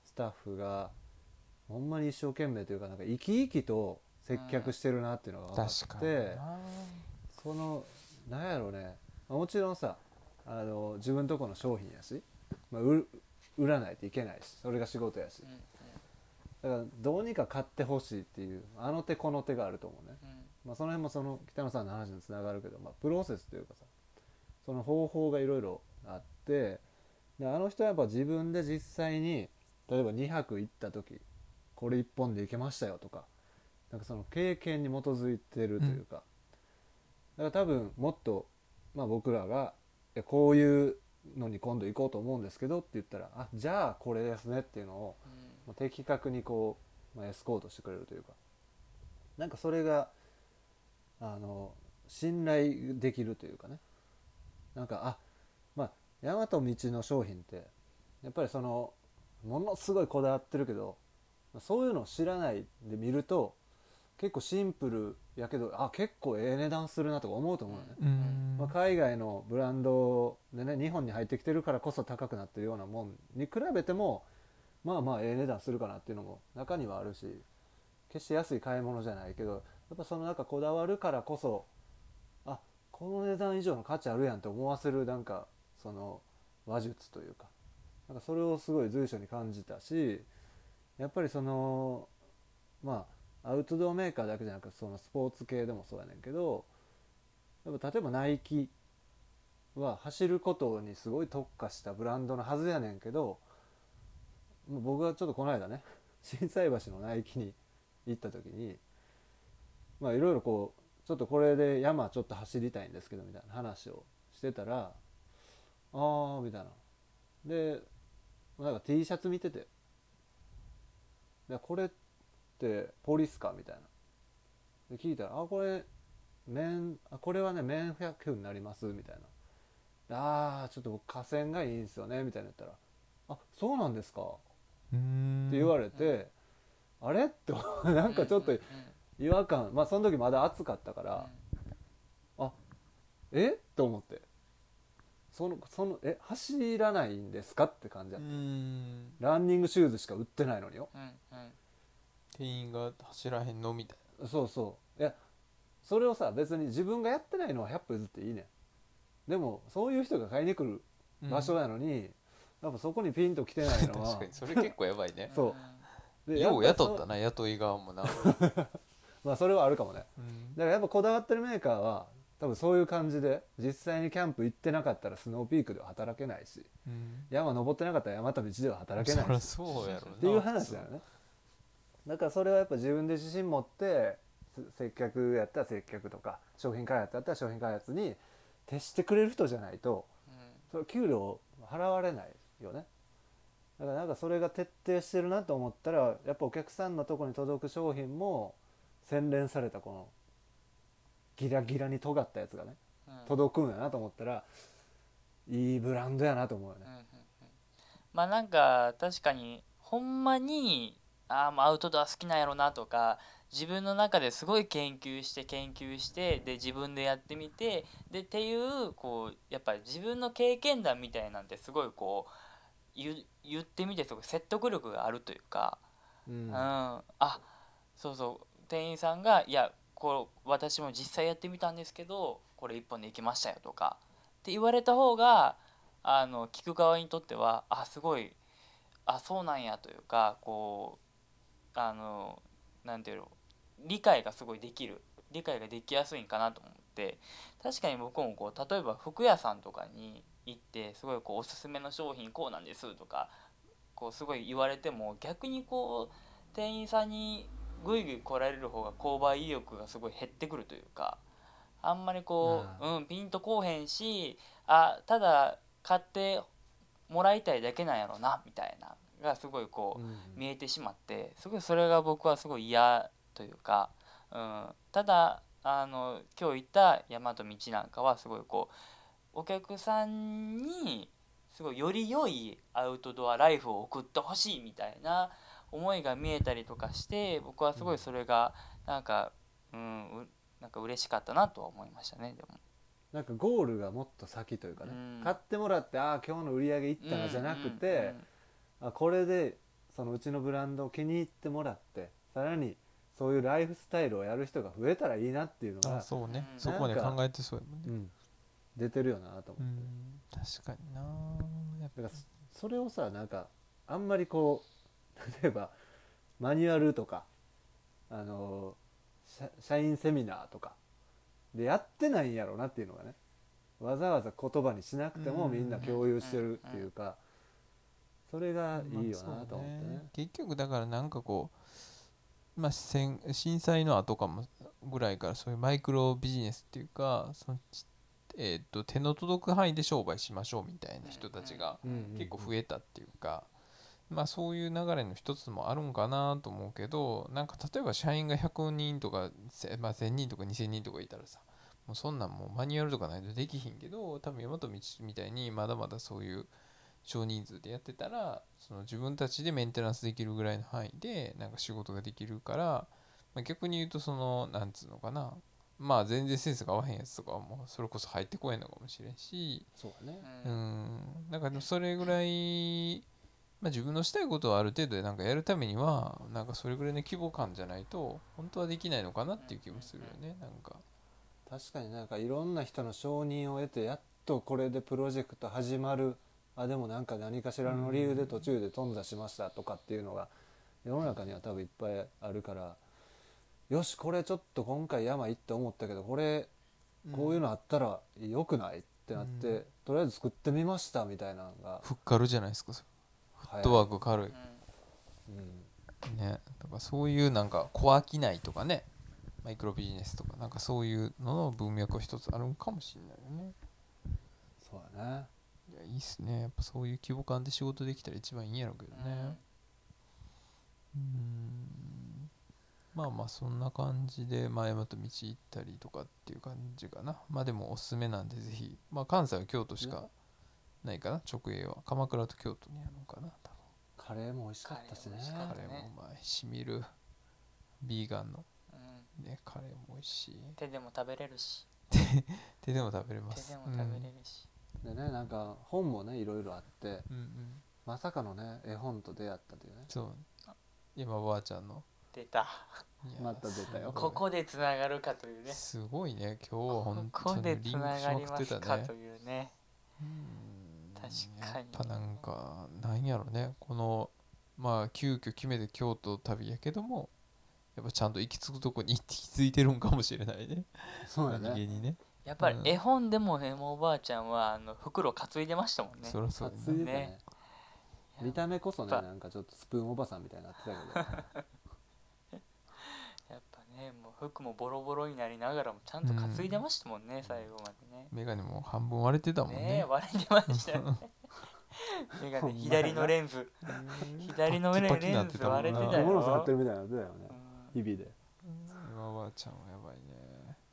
スタッフがほんまに一生懸命というかなんか生き生きと接客してるなっていうのが分か確かにって、な。そのなんやろうね。まあもちろんさあの自分とこの商品やし、まあ、売売らないといけないしそれが仕事やし。うんうん。だからどうにか買ってほしいっていうあの手この手があると思うね、うん。まあ、その辺もその北野さんの話につながるけど、まあ、プロセスというかさその方法がいろいろあってであの人はやっぱ自分で実際に例えば2泊行った時これ1本で行けましたよとかなんかその経験に基づいてるというか、だから多分もっと、まあ、僕らがいやこういうのに今度行こうと思うんですけどって言ったらあじゃあこれですねっていうのをうん。まあ的確にこう、まあ、エスコートしてくれるというか。なんかそれがあの信頼できるというかね。なんかあまあ大和道の商品ってやっぱりそのものすごいこだわってるけどそういうのを知らないで見ると結構シンプルやけどあ結構ええ値段するなとか思うと思うのね、うん。まあ、海外のブランドでね日本に入ってきてるからこそ高くなってるようなもんに比べてもまあまあええ値段するかなっていうのも中にはあるし決して安い買い物じゃないけどやっぱそのなんかこだわるからこそあこの値段以上の価値あるやんって思わせるなんかその話術というかなんかそれをすごい随所に感じたしやっぱりそのまあアウトドアメーカーだけじゃなくてそのスポーツ系でもそうやねんけどやっぱ例えばナイキは走ることにすごい特化したブランドのはずやねんけど僕はちょっとこの間ね 心斎橋のナイキに行った時にまあいろいろこうちょっとこれで山ちょっと走りたいんですけどみたいな話をしてたらああみたいな。でなんか T シャツ見ててこれってポリスかみたいな。で聞いたら「あこれ綿あこれはね綿100になります」みたいな「ああちょっと僕河川がいいんですよね」みたいな言ったら「あそうなんですか」うん。って言われて、あれ？って なんかちょっと違和感。まあその時まだ暑かったから、あえ？と思って。そのそのえ走らないんですか？って感じだうった、ん。ランニングシューズしか売ってないのによ。うんうん店員が走らへんのみたいそうそう。いやそれをさ別に自分がやってないのは100歩譲っていいねん。でもそういう人が買いに来るな場所なのに、やっぱそこにピンと来てないのは。確かにそれ結構やばいね。そう。でよう雇ったな雇い側もな、まあそれはあるかもね。うん。だからやっぱこだわってるメーカーは多分そういう感じで実際にキャンプ行ってなかったらスノーピークでは働けないしうん。山登ってなかったら山道では働けそりゃないしそうやろな。っていう話だよねだからそれはやっぱ自分で自信持ってす接客やったら接客とか商品開発やったら商品開発に徹してくれる人じゃないとそれ給料払われないよね。だからなんかそれが徹底してるなと思ったらやっぱお客さんのとこに届く商品も洗練されたこのギラギラに尖ったやつがねうんうん。届くんやなと思ったらいいブランドやなと思うよね。うんうんうん。まあなんか確かにほんまにああもうアウトドア好きなんやろなとか自分の中ですごい研究して研究してで自分でやってみてでっていうこうやっぱり自分の経験談みたいなんてすごいこう言言ってみてすごい説得力があるというか、うん。うん、あそうそう。店員さんが「いやこう私も実際やってみたんですけどこれ一本でいきましたよ」とかって言われた方があの聞く側にとってはあすごいあそうなんやというかこうあのなんていうの理解がすごいできる理解ができやすいんかなと思って確かに僕もこう例えば服屋さんとかに行ってすごいこうおすすめの商品こうなんですとかこうすごい言われても逆にこう店員さんにぐいぐい来られる方が購買意欲がすごい減ってくるというかあんまりこう、うん、ピンとこうへんしあただ買ってもらいたいだけなんやろなみたいながすごいこう、うん。見えてしまってすごいそれが僕はすごい嫌というか、うん、ただあの今日行った山と道なんかはすごいこうお客さんにすごいより良いアウトドアライフを送ってほしいみたいな思いが見えたりとかして僕はすごいそれがなんか、うん、うなんか嬉しかったなとは思いましたねでも。なんかゴールがもっと先というかね、うん。買ってもらってああ今日の売り上げいったなじゃなくて、あこれでそのうちのブランドを気に入ってもらってさらにそういうライフスタイルをやる人が増えたらいいなっていうのが、あそうね。うん。そこまで考えてそうやもんね。うん、出てるよなと思って、うん。確かにな。やっぱ。だからそそれをさなんかあんまりこう 例えばマニュアルとかあの社社員セミナーとかでやってないんやろうなっていうのがねわざわざ言葉にしなくてもうん。みんな共有してるっていうかそれがいいよなと思ってねまあそう。結局だからなんかこうまあ戦震災の後かもぐらいからそういうマイクロビジネスっていうかそのちえー、と手の届く範囲で商売しましょうみたいな人たちが結構増えたっていうか、まあそういう流れの一つもあるんかなと思うけどなんか例えば社員が100人とか、せまあ、1000人とか2000人とかいたらさもうそんなんもうマニュアルとかないとできひんけど多分大和道みたいにまだまだそういう少人数でやってたらその自分たちでメンテナンスできるぐらいの範囲でなんか仕事ができるから、まあ、逆に言うとそのなんつうのかなまあ全然センスが合わへんやつとかはもうそれこそ入ってこへんのかもしれんしそうだね。ううん。んなんかでもそれぐらい、まあ、自分のしたいことをある程度でなんかやるためにはなんかそれぐらいの規模感じゃないと本当はできないのかなっていう気もするよねなんか。確かになんかいろんな人の承認を得てやっとこれでプロジェクト始まるあでもなんか何かしらの理由で途中で頓挫しましたとかっていうのが世の中には多分いっぱいあるからよしこれちょっと今回山行って思ったけどこれこういうのあったら良くないってなって、うん。とりあえず作ってみましたみたいなのがふっかるじゃないですか。フフットワーク軽い。うん。うん。ね。だからそういうなんか小商いとかね。マイクロビジネスとか。なんかそういうのの文脈は一つあるんかもしれないよね。そうだねいやいいっすね。やっぱそういう規模感で仕事できたら一番いいんやろうけどね。うん。まあまあそんな感じで前また道行ったりとかっていう感じかな。まあでもおすすめなんでぜひ。まあ関西は京都しかないかな。直営は。鎌倉と京都にあるのかな多カレーも美味しかったしね。分カレーもうまいしみる。ビーガンの。うん。ねカレーも美味しい。手でも食べれるし。手でも食べれま手すでも食べれるし、でねなんか本もねいろいろあってうん、うん。うんまさかのね絵本と出会ったというね。そう。今おばあちゃんの。出た。また出たよ。ここでつながるかというね。すごいね。今日はこ本こ当にでつリンクしながりままくってたね。すかというね。うん確かに。やっぱなんかなんやろね。このまあ急遽決めて京都旅やけどもやっぱちゃんと行き着くとこに行き着いてるんかもしれないね。そうやね。にねやっぱりうん。絵本でもねもうおばあちゃんはあの袋担いでましたもんね。そりゃそう担いでたね。ね。見た目こそねなんかちょっとスプーンおばさんみたいになってたけどやっぱねもう服もボロボロになりながらもちゃんと担いでましたもんね、最後までね。眼鏡も半分割れてたもんね。ねえ割れてましたよね。目がね左のレンズ。左のレンズ割れてたよ着物使ってるみたいになってたよねうん日々で。今おばあちゃんはやばいね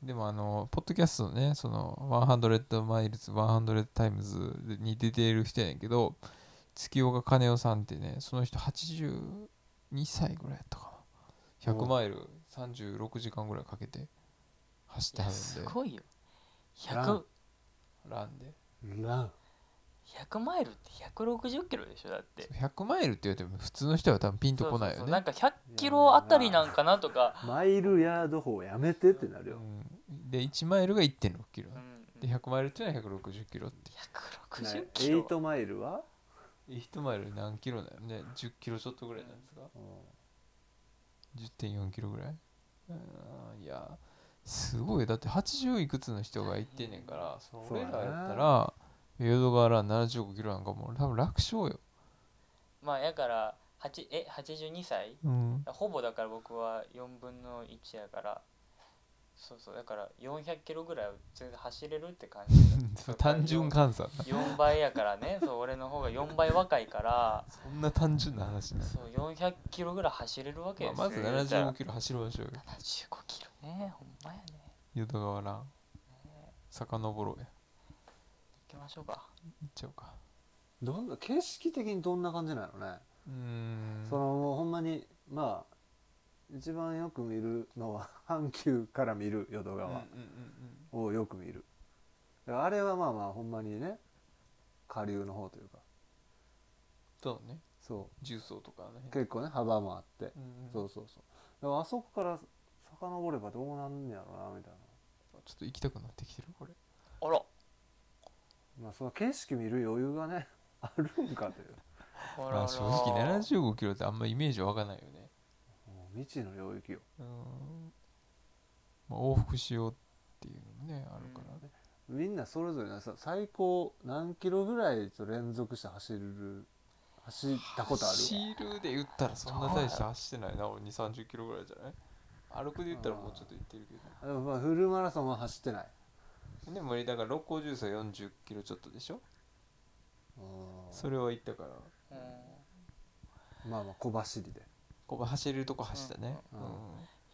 でもあのポッドキャストのねその100マイルズ100タイムズに出ている人やねんけど月岡金代さんってねその人82歳ぐらいやったかな。100おマイル36時間ぐらいかけて走ってはるんで。すごいよ。ラ 100, ン。ランで。ラン100マイルって160キロでしょ？だって。100マイルって言われても普通の人は多分ピンとこないよね。そうそうそうなんか100キロあたりなんかなとか、マイルヤード法やめてってなるよ。うん。で1マイルが1.6キロ。うん、で100マイルっていうのは160キロって。160キロ、8マイルは？1マイル何キロだよ。ね10キロちょっとぐらいなんですか？10.4キロぐらい？うんいやすごい。だって80いくつの人が行ってんねんからその俺らやったら淀川ラン75キロなんかもう多分楽勝よ、まあやから8え82歳？うん、ほぼだから僕は4分の1やから。そうそうだから400キロぐらいは全然走れるって感じ。単純換算。な4倍やからね。そう俺の方が4倍若いから。そんな単純な話ね、そう400キロぐらい走れるわけまあ、ですよ。まず言うたら。75キロ走りましょうよ。75キロねほんまやね。淀川ラン遡ろうや。行きましょうか。行っちゃおうか。どんな景色的にどんな感じなのね。うーん。そのもうほんまにまあ一番よく見るのは阪急から見る淀川うんうんうんうん。をよく見る。あれはまあまあほんまにね下流の方というか。そうね。そ重曹とかねう結構ね幅もあって、うんそうそうそう。でもあそこから遡ればどうなんねやろなみたいちょっと行きたくなってきてるこれ。あら。なまあその景色見る余裕がね あるんかという。まあ正直75キロってあんまイメージわかんないよね。もう未知の領域よ。うん、まあ、往復しようっていうのもねあるからね、みんなそれぞれねさ最高何キロぐらいと連続して走る走ったことある走るで言ったらそんな大して走ってない。な俺2 3 0キロぐらいじゃない？歩くで言ったらもうちょっと行ってるけでもまあフルマラソンは走ってない。どでもだから六甲重曹40キロちょっとでしょ？うんそれは行ったから。うん。まあまあ小走りで。こう走れるとこ走ったね。うん。うん。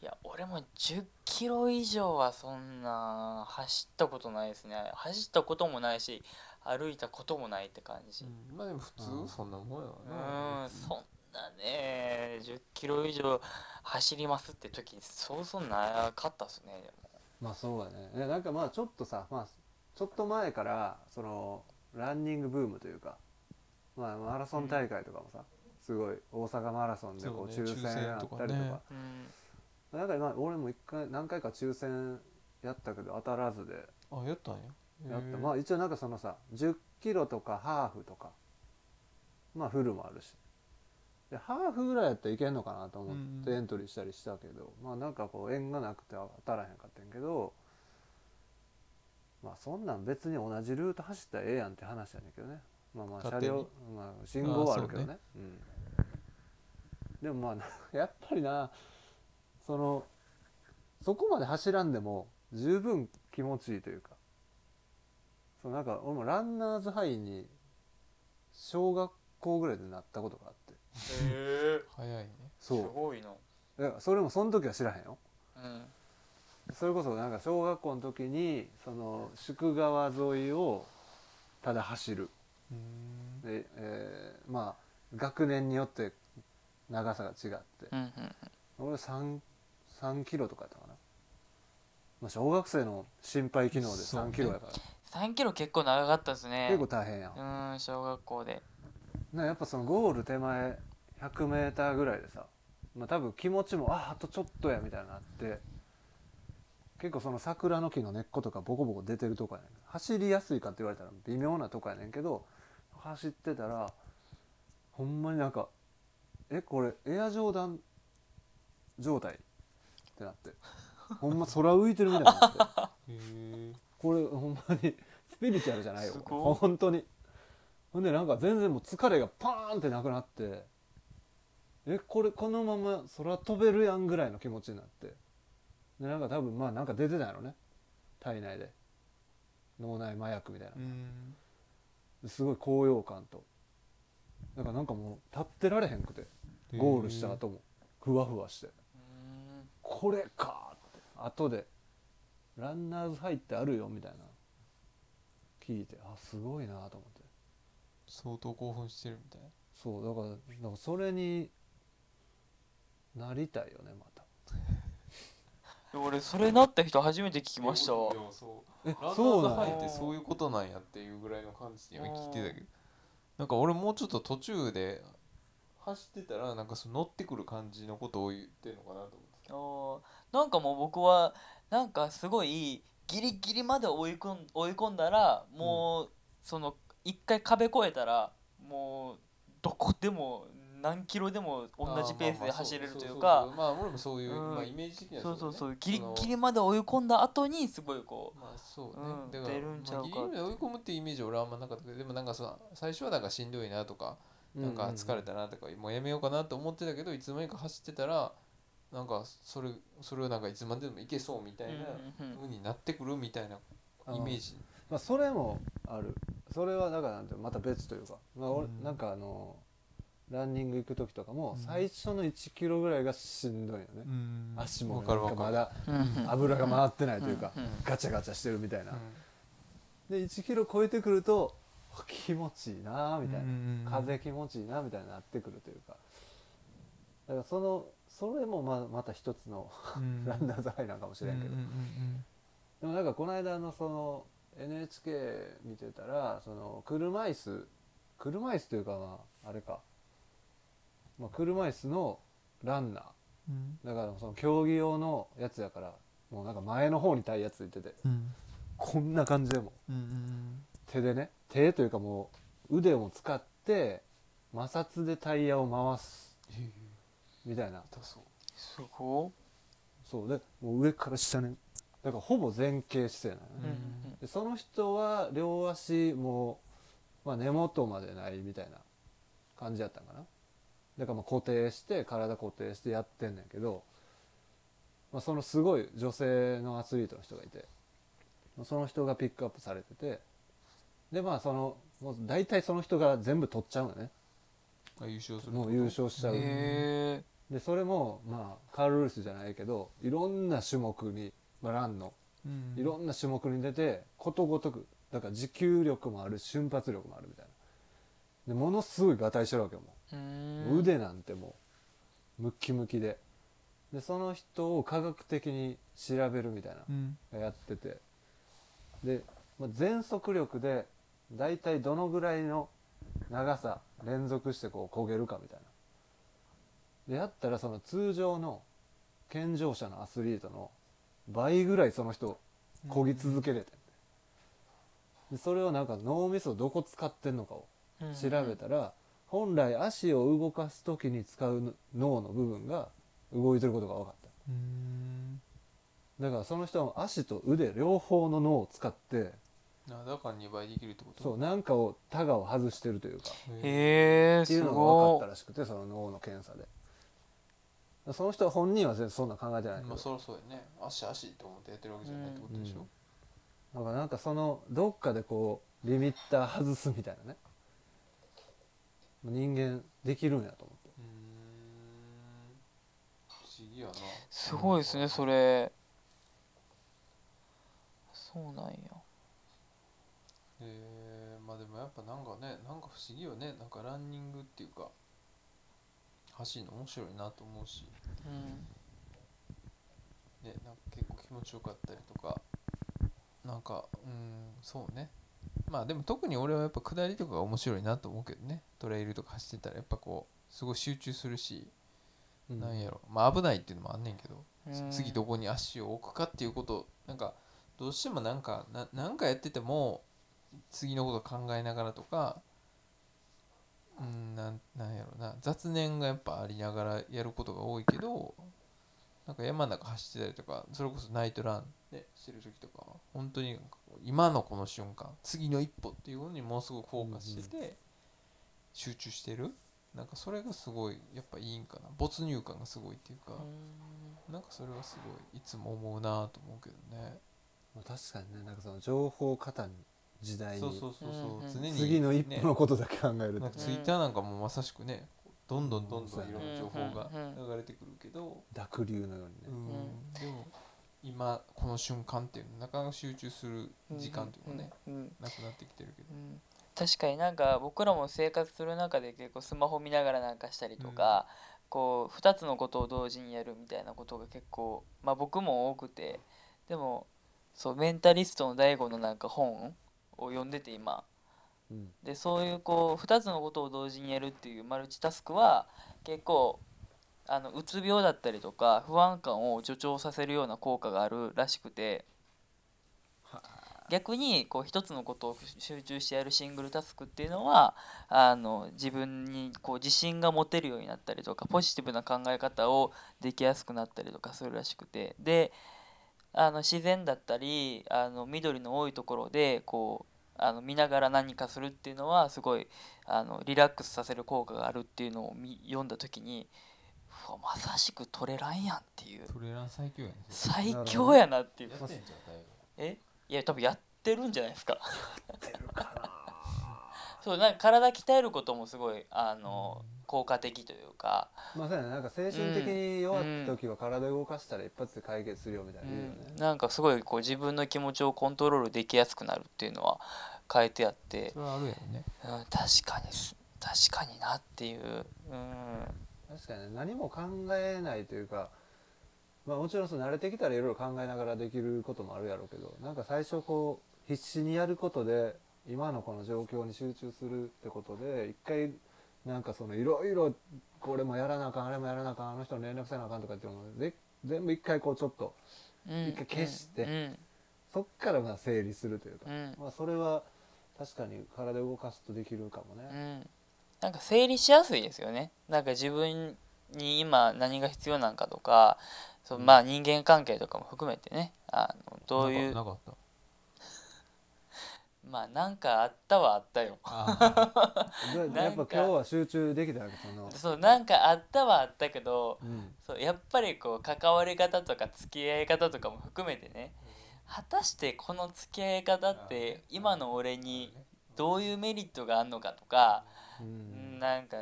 いや俺も10キロ以上はそんな走ったことないですね。走ったこともないし歩いたこともないって感じ。うん。まあでも普うん。通そんなもんやうわなんそんなね10キロ以上走りますって時そうそうなかったっすね。でもまあそうだね。いやなんかまあちょっとさまあちょっと前からそのランニングブームというかまあマラソン大会とかもさ、すごい大阪マラソンでこう抽選やったりとか。ねうん。なんかまあ俺も一回何回か抽選やったけど当たらずで。あやったんや？やった。まあ一応なんかそのさ10キロとかハーフとかまあフルもあるしでハーフぐらいやったらいけんのかなと思ってうんエントリーしたりしたけど、まあなんかこう縁がなくて当たらへんかったんやけどまあそんなん別に同じルート走ったらええやんって話やねんけどね。まあまあ車両、まあ、信号はあるけどね。あうん、でもまあな やっぱりなそのそこまで走らんでも十分気持ちいいというか。そうなんか俺もランナーズハイに小学校ぐらいでなったことがあっえ早いね。すそう。ごいのいやそれもその時は知らへんよ。うん。それこそなんか小学校の時にその宿川沿いをただ走る。うん。で、えーまあ学年によって長さが違って。うんうん俺 3, 3キロとかやったかな、まあ、小学生の心肺機能で3そうねキロやから、3キロ結構長かったですね。結構大変やん、うん小学校で。なやっぱそのゴール手前 100m ぐらいでさ、まあ、多分気持ちもああとちょっとやみたいになって結構その桜の木の根っことかボコボコ出てるとこやねん。走りやすいかって言われたら微妙なとこやねんけど走ってたらほんまになんかえこれエアジョーダン状態？ってなって。ほんま空浮いてるみたいになって。これほんまにスピリチュアルじゃないよ。本当にほんでなんか全然もう疲れがパーンってなくなってえこれこのまま空飛べるやんぐらいの気持ちになって。でなんか多分まあなんか出てたんやろね。体内で。脳内麻薬みたいな。すごい高揚感と。だからなんかもう立ってられへんくて。ゴールした後も。ふわふわして。うん。これかって。後でランナーズハイってあるよみたいな。聞いてあすごいなと思って相当興奮してるみたいな。そうだからなんかそれになりたいよねまた。俺それなった人初めて聞きましたわ。いやそう。えランナーそうなんやズハイってそういうことなんやっていうぐらいの感じで今聞いてたけど。なんか俺もうちょっと途中で走ってたらなんかその乗ってくる感じのことを言ってるのかなと思って。あー。なんかもう僕はなんかすごいギリギリまで追い込ん追い込んだらもうその一回壁越えたらもうどこでも何キロでも同じペースで走れるというかまあ俺もそういう、うん。まあ、イメージ的にはそうそうそうねギリギリまで追い込んだ後にすごいこうまあそうね、うんだから出るんちゃうかまあ、ギリギリまで追い込むっていうイメージは俺はあんまなかったけどでもなんかさ最初はなんかしんどいなとかなんか疲れたなとか、もうやめようかなと思ってたけどいつの間にか走ってたらなんかそれそれをなんかいつまででもいけそうみたいなうんうになってくるみたいなイメージ、まあ、それもあるそれはだからなんていうのまた別というか、まあ俺うん。なんかあのランニング行く時とかもうん。最初の1キロぐらいがしんどいよね、うん。足もなんかまだうん。油が回ってないというか、ガチャガチャしてるみたいな、うん。で1キロ超えてくると気持ちいいなみたいな、うん風気持ちいいなみたいになってくるというか。だからそのそれもままた一つのうん。ランナーズハイなんかもしれんけど、でもなんかこの間のその NHK 見てたらその車椅子車椅子というかまああれか、まあ、車椅子のランナー。うん。だからその競技用のやつやからもうなんか前の方にタイヤついてて。うん。こんな感じでも。うんうん手でね。手というかもう腕を使って摩擦でタイヤを回す。みたいな。痛そうすごそう。でもう上から下ねだからほぼ前傾姿勢なのい、ね、うんでその人は両足もう、まあ、根元までないみたいな感じやったんかな。だからまあ固定して体固定してやってんねんけど、まあ、そのすごい女性のアスリートの人がいてまあその人がピックアップされててでまあそのもう大体その人が全部取っちゃうのね。あ優勝するもう優勝しちゃう。でそれもまあカール・ルイスじゃないけどいろんな種目に、まあ、ランのうん。いろんな種目に出てことごとくだから持久力もある瞬発力もあるみたいな。でものすごいがたいしてるわけよもう。うん。腕なんてもうムッキムキで。でその人を科学的に調べるみたいうん。なやってて。で、まあ、全速力で大体どのぐらいの長さ連続してこう焦げるかみたいな。でやったらその通常の健常者のアスリートの倍ぐらいその人漕ぎ続けれて。んでそれをなんか脳みそどこ使ってんのかを調べたら本来足を動かす時に使う脳の部分が動いてることが分かっうん。ただからその人は足と腕両方の脳を使ってあだから2倍できるってこと？そうなんかをタガを外してるというか。へえすっていうのが分かごったらしくてその脳の検査でその人は本人は全然そんな考えてないけど。まあそりゃそうやね。足足と思ってやってるわけじゃないってことでしょ。だからなんかそのどっかでこうリミッター外すみたいなね。人間できるんやと思って。うーん。不思議やな。すごいですねそれ。そうなんや。えー、まあでもやっぱなんかねなんか不思議よね。なんかランニングっていうか走るの面白いなと思うし。うん。ねなんか結構気持ちよかったりとか。なんかうんそうね。まあでも特に俺はやっぱ下りとかが面白いなと思うけどね。トレイルとか走ってたらやっぱこうすごい集中するし、うん。なんやろ。まあ危ないっていうのもあんねんけど、うん。次どこに足を置くかっていうことなんかどうしてもなんかななんかやってても次のこと考えながらとかうんなんなんやろな。雑念がやっぱありながらやることが多いけどなんか山の中走ってたりとかそれこそナイトランでしてる時とかは本当に今のこの瞬間次の一歩っていうのにものすごくフォーカスしてて集中してる。なんかそれがすごいやっぱいいんかな。没入感がすごいっていうか、なんかそれはすごいいつも思うなと思うけどね。まあ確かにねなんかその情報過多に時代に。そうそうそうそう、うんうん。常に次の一ね歩のことだけ考えると。なんかツイッターなんかもまさしくねどんどんどんどんいろんな情報がうん流れてくるけど、濁流のようにうね、ん。でも今この瞬間っていうのなかなか集中する時間っていうのがね、うんうんなくなってきてるけど。うん。確かになんか僕らも生活する中で結構スマホ見ながらなんかしたりとか、こう2つのことを同時にやるみたいなことが結構まあ僕も多くてでもそうメンタリストの DAIGO のなんか本を読んでて今。うん。でそういうこう2つのことを同時にやるっていうマルチタスクは結構あのうつ病だったりとか不安感を助長させるような効果があるらしくて。逆にこう一つのことを集中してやるシングルタスクっていうのはあの自分にこう自信が持てるようになったりとかポジティブな考え方をできやすくなったりとかするらしくて。であの自然だったりあの緑の多いところでこうあの見ながら何かするっていうのはすごいあのリラックスさせる効果があるっていうのを見読んだ時にうわまさしくトレランやんっていう。トレーラー最強やね最強やなっていう。やってんじゃん大悟え？いや多分やってるんじゃないですか。そうなんか体鍛えることもすごいあの効果的というか。まあそうやね。なんか精神的に弱った時は体動かしたら一発で解決するよみたいな。言うよね、なんかすごいこう自分の気持ちをコントロールできやすくなるっていうのは書いてあって、それはあるね。うん、確かにす確かになっていう、うん、確かにね。何も考えないというかまあもちろんその慣れてきたらいろいろ考えながらできることもあるやろうけどなんか最初こう必死にやることで今のこの状況に集中するってことで一回なんかそのいろいろこれもやらなあかんあれもやらなあかんあの人に連絡せなあかんとかっていうのをぜ全部一回こうちょっとうん一回消してうんそっからまあ整理するというか、うん。まあそれは確かに体を動かすとできるかもうね。ん。なんか整理しやすいですよね。なんか自分に今何が必要なのかとかそうまあ人間関係とかも含めてね。あのどういうなかったまあなんかあったはあったよ。あ でなんかやっぱ今日は集中できたわけその、そうなんかあったはあったけどうん。そうやっぱりこう関わり方とか付き合い方とかも含めてね果たしてこの付き合い方って今の俺にどういうメリットがあるのかとか、うんなんか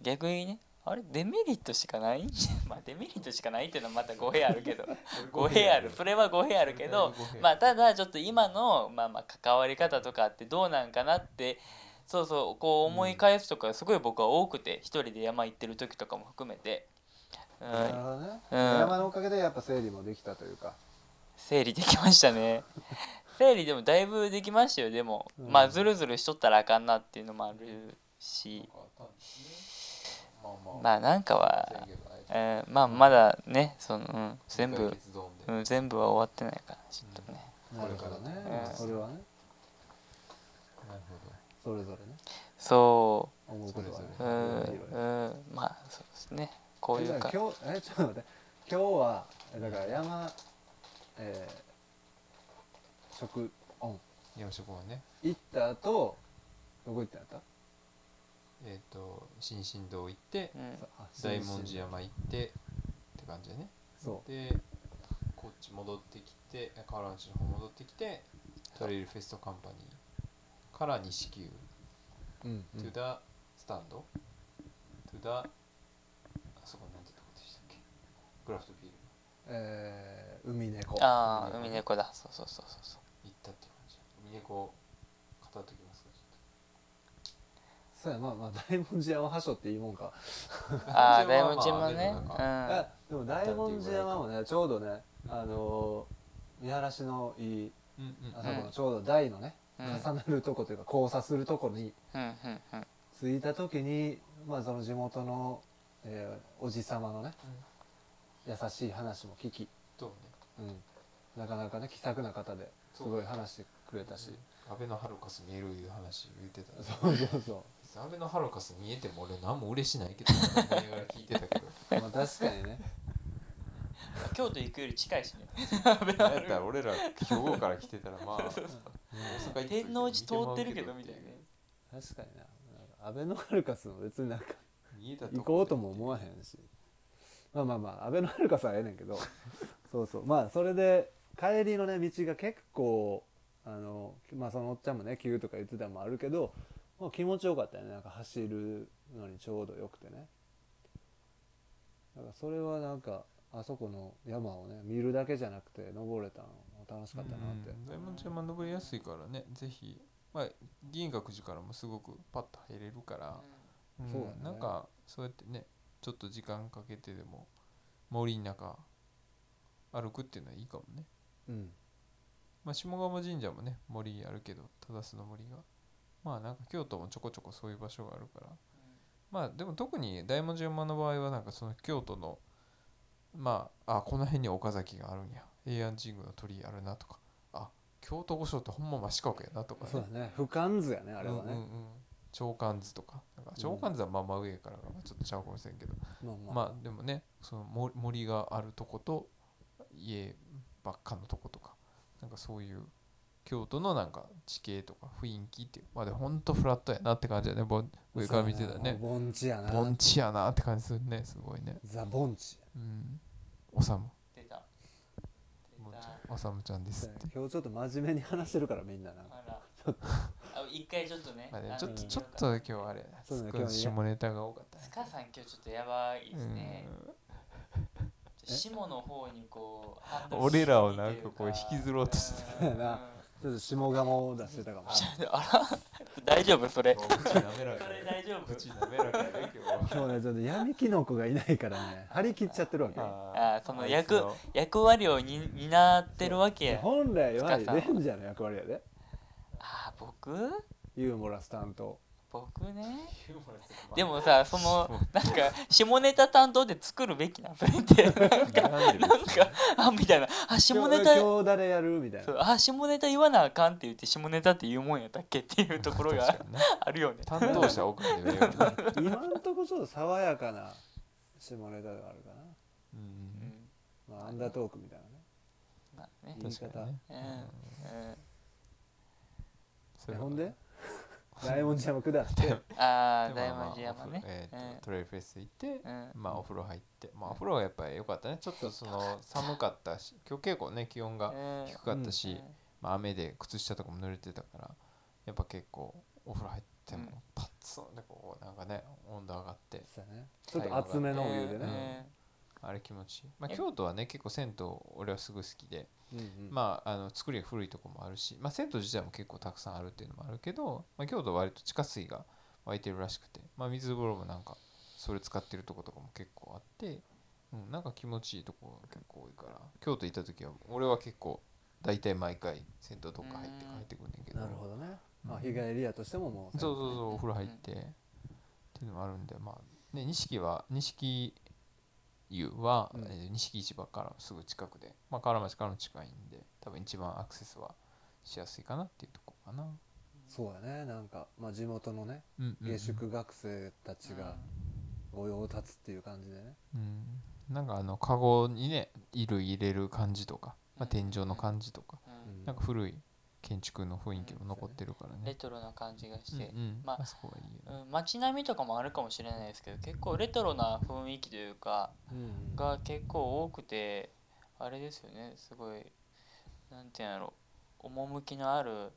逆にねあれ？デメリットしかない？んじゃまあデメリットしかないっていうのはまた語弊あるけど。語弊ある。それは語弊あるけどまあただちょっと今のまあまあ関わり方とかってどうなんかなってそうそうこう思い返すとかすごい僕は多くて一人で山行ってる時とかも含めて、うなるほどね、うん。山のおかげでやっぱ整理もできたというか。整理できましたね。整理でもだいぶできましたよでも、うん。まあズルズルしとったらあかんなっていうのもあるし。まあまあまあなんかは、えーまあまだねその、うん、全部、うん、全部は終わってないからちょっとね、なるほどね、うん。まあそれはね。なるそれぞれね。そ思うことはね。ううん、うん、まあそうですね。こういうか。今日えちょっと待って。今日はえだから山えー、食オン。ほど山食はね。行った後どこ行ったんやった？えっと新進堂行ってうん。あ大文字山行ってって感じでね。そでこっち戻ってきて河原町の方戻ってきてトレイルフェストカンパニーから西急う、うんう to ん the スタンド。to the あそこなんてとこでしたっけ？クラフトビール。えー、海猫。ああ海猫だ。そうそうそうそう行ったって感じ。海猫語っときますかちそうやまあまあ大文字山はしょっていいもんか、ああ 大ま文字もね。まああでも大文字山もねちょうどねあのー見晴らしのいいうんうんあそこのちょうど台のね、うん。重なるとこというか交差するとこにうんうんうん。着いた時にまあその地元の、えーおじさまのね、優しい話も聞き、そうね。うん、なかなかね気さくな方ですごい話してくれたし、安倍のハルカス見えるいう話言ってた。ねそうそうそ安倍のハルカス見えても俺何も嬉しないけどな。思いながら聞いてたけどうまあ確かにね。京都行くより近いしね。なんやったら俺ら兵庫から来てたらまあ 天王寺通ってるけどみたいな。ね確かにな。アベノハルカスも別になんか見えたと行こうとも思わへんし。まあまあまあアベノハルカスはええねんけど。そうそう。まあそれで帰りのね道が結構あのまあそのおっちゃんもね急とか言ってたのもあるけど、まあ、気持ちよかったよね。なんか走るのにちょうどよくてね。だからそれはなんかあそこの山をね見るだけじゃなくて登れたのも楽しかったなって、うん。大文字山登りやすいからね。ぜひ。まあ銀閣寺からもすごくパッと入れるから、うん。そうだね。なんかそうやってねちょっと時間かけてでも森の中歩くっていうのはいいかもね。うん。まあ下鴨神社もね森あるけど忠須の森がまあなんか京都もちょこちょこそういう場所があるから。まあでも特に大文字山の場合はなんかその京都のまああこの辺に岡崎があるんや。平安神宮の鳥居あるなとか。あ京都御所ってほんま真四角やなとかね。そうだね。俯瞰図やねあれはね、うんうんうん。長官図とか。なんか長官図はまあ真上からがちょっとちゃうかもしれんけど、まあまあ、まあでもねその森森があるとこと家ばっかのとことか。なんかそういう京都のなんか地形とか雰囲気っていうまあでほんとフラットやなって感じだね。ぼん上から見てたらね。盆地やな。盆地やなって感じするねすごいね。ザ盆地。うん。おさむ。出た。出もうちた。ゃんおさむちゃんですって。今日ちょっと真面目に話してるからみんなな。んかあら。あ一回ちょっとねまあねちょっとちょっと今日あれ少し下ネタが多かったね。スカさん今日ちょっとやばいですね。え下の方にこう俺らをなんかこう引きずろうとしてた。よなちょっと下鴨を出してたかもしれないあら大丈夫それ。それ大丈夫今日今日ねちょっと闇キノコがいないからね。張り切っちゃってるわけ。よあーその役の。役割をに担ってるわけや。本来は。レンジャーの役割やで。あー僕？ユーモラス担当僕ね。でもさそのなんか下ネタ担当で作るべきなんそれって。なんかなんかあみたいな。あ下ネタ今日誰やる？みたいそうなあ下ネタ言わなあかんって言って下ネタって言うもんやったっけっていうところがあるよね。担当者多くてね。今んとこちょっと爽やかな下ネタがあるかな。ううん。んまあアンダートークみたいなね。まあね。言い方。ね。うん。うん。ほんで？大文字山下って。ああ大文字山ね。えーうん。とトレイルフェス行ってうん。まあお風呂入ってまあお風呂はやっぱり良かったね。ちょっとその寒かったし今日結構ね気温がうん。低かったうしん。まあ雨で靴下とかも濡れてたからやっぱ結構お風呂入ってもうん。パッツンでこうなんかね温度上がってちょっと厚めのお湯でうん。ねあれ気持ちいい。まあえ？京都はね結構銭湯俺はすごい好きで。うんうん。まあ、あの作りが古いとこもあるし、まあ、銭湯自体も結構たくさんあるっていうのもあるけど、まあ、京都は割と地下水が湧いてるらしくて、まあ、水風呂もなんかそれ使ってるとことかも結構あって、うん、なんか気持ちいいとこが結構多いから。京都行った時は俺は結構大体毎回銭湯どっか入ってうん帰ってくるんだけど。なるほどね。まあうん日帰りやとしてももうそうそうそうお風呂入って、っていうのもあるんでまあね錦は錦湯は、うん。えー錦市場からすぐ近くで、まあ、河原町からも近いんで多分一番アクセスはしやすいかなっていうとこかな、そうやね。なんかまあ地元のねうんうんうん。下宿学生たちが御用達っていう感じでね。うん、なんかあのカゴにね衣類入れる感じとか、まあ、天井の感じとか、うん。うん。なんか古い建築の雰囲気も残ってるからね、レトロな感じがして。うんうん。まああそこがいいよね、うん街並みとかもあるかもしれないですけど結構レトロな雰囲気というかうんが結構多くてあれですよね。すごいなんていうんやろ。趣のある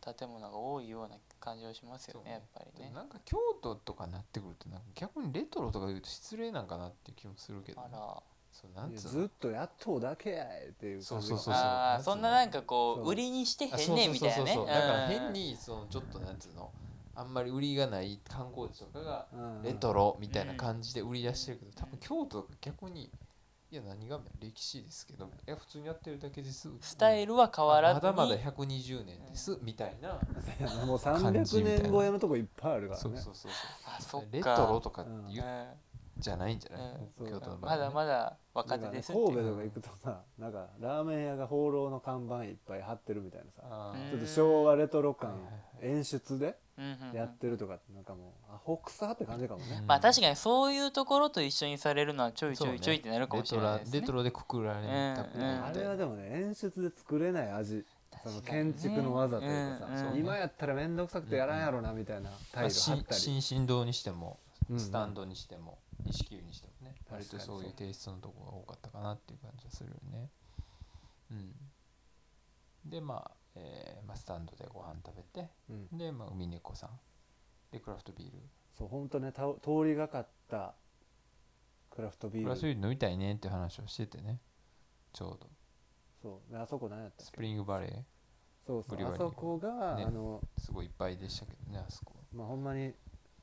建物が多いような感じはしますよそうね。ねやっぱりね。でもなんか京都とかなってくるとなんか逆にレトロとか言うと失礼なんかなっていう気もするけどね、あらそうなんつうの？ずっとやっとうだけやいっていう感じがそうそうそうあーそんななんかこそうう売りにしてあへんねんみたいなねそうそう。そうそうだからうん。変にそのちょっとなんつうのあんまり売りがない観光地とかがうん。レトロみたいな感じで売り出してるけど多分京都が逆にいや何が歴史ですけどいや普通にやってるだけですスタイルは変わらずに。まだまだ120年ですみたいな。もう感じみたい300な年超えのとこいっぱいあるからね。そうそうそうあそっか。レトロとかうん言ううんじゃないんじゃない？うん京都の場合まだまだだ若手ですっていう。神戸とか行くとさなんかラーメン屋が放浪の看板いっぱい貼ってるみたいなさ。うんちょっと昭和レトロ感演出でうん。うんうんやってるとかってなんかもうアホくさって感じかもね。まあ確かにそういうところと一緒にされるのはちょいちょいちょいってなるかもしれないですね。レトラレトロでくくられたくうんないあれはでもね演出で作れない味。その建築の技というかさ、うん。うん今やったら面倒くさくてやらんやろなみたいなま態あ度あったり、新進堂にしてもうん。スタンドにしても錦湯にしてもね割とそういうテイストのとこが多かったかなっていう感じがするよね。うん。でまあ、えーまあ、スタンドでご飯食べてうん。で、まあ、海猫さん。でクラフトビール。そう本当ねた通りがかったクラフトビール。クラフトビール飲みたいねって話をしててね。ちょうど。そう。であそこ何やったっけ？スプリングバレー。そうそう。あそこが、ね。あのすごいいっぱいでしたけどねあそこまあほんまに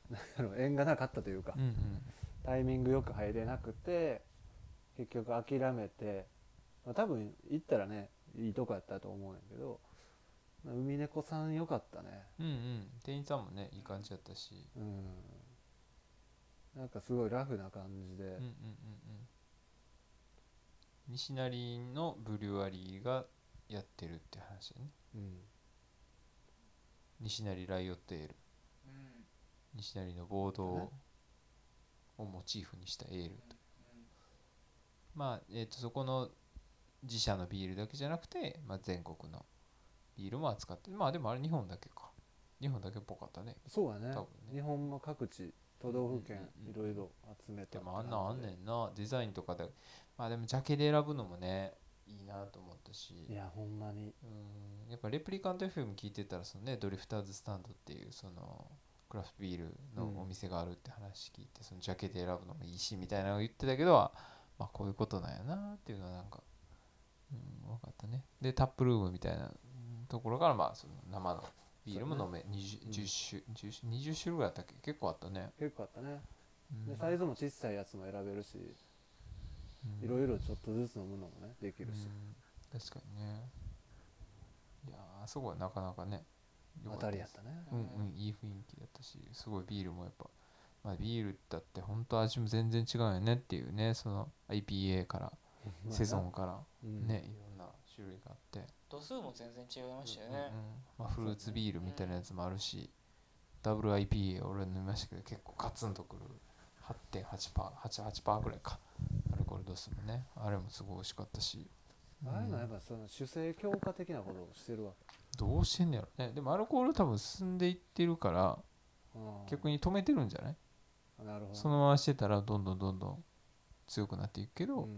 なんだろう縁がなかったというか、うんうんタイミングよく入れなくて結局諦めて、まあ、多分行ったらねいいとこやったと思うんやけど、まあ、海猫さんよかったね。うんうん。店員さんもねいい感じだったし。うん。なんかすごいラフな感じで、うんうんうんうん。西成のブリュワリーがやってるって話だね。うん。西成ライオットエール。西成の暴動をモチーフにしたエールと。まあ、えー、とそこの自社のビールだけじゃなくて、まあ、全国のビールも扱ってまあでもあれ日本だけか。日本だけっぽかったね。そうやね。多分ね。日本の各地都道府県いろいろ集めたでもあんなんあんねんな。デザインとかで。まあでもジャケで選ぶのもねいいなと思ったし。いやほんまに。うん。やっぱレプリカント FM 聞いてたらそのねドリフターズスタンドっていうそのクラフトビールのお店があるって話聞いて、そのジャケで選ぶのもいいしみたいなのを言ってたけどまあこういうことなんやなっていうのはなんかうん分かったね。でタップルームみたいなうんところからまあその生のビールも飲め 20, うん。10種 10, 20種類ぐらいあったっけ？結構あったね、結構あったね。うん。でサイズも小さいやつも選べるしうん。いろいろちょっとずつ飲むのもねできるし。うん。確かにね。いやーあそこはなかなかね。良当たりやったね。うんうんいい雰囲気だったしすごいビールもやっぱ、まあ、ビールだって本当味も全然違うよねっていうねその IPA からセゾンからうん。ね、いろんな種類があって、度数も全然違いましたようんうん。ね、まあ、フルーツビールみたいなやつもあるし、ダブル IPA 俺飲みましたけど結構ガツンとくる8.8%、88%ぐらいかアルコール度数もねあれもすごい美味しかったし、ああいうのはやっうんぱその主成強化的なことをしてるわどうしてんねやろ。ねでもアルコール多分進んでいってるからけ、うん。逆に止めてるんじゃない？なるほど。そのまましてたらどんどんどんどん強くなっていくけど、うんうんうん。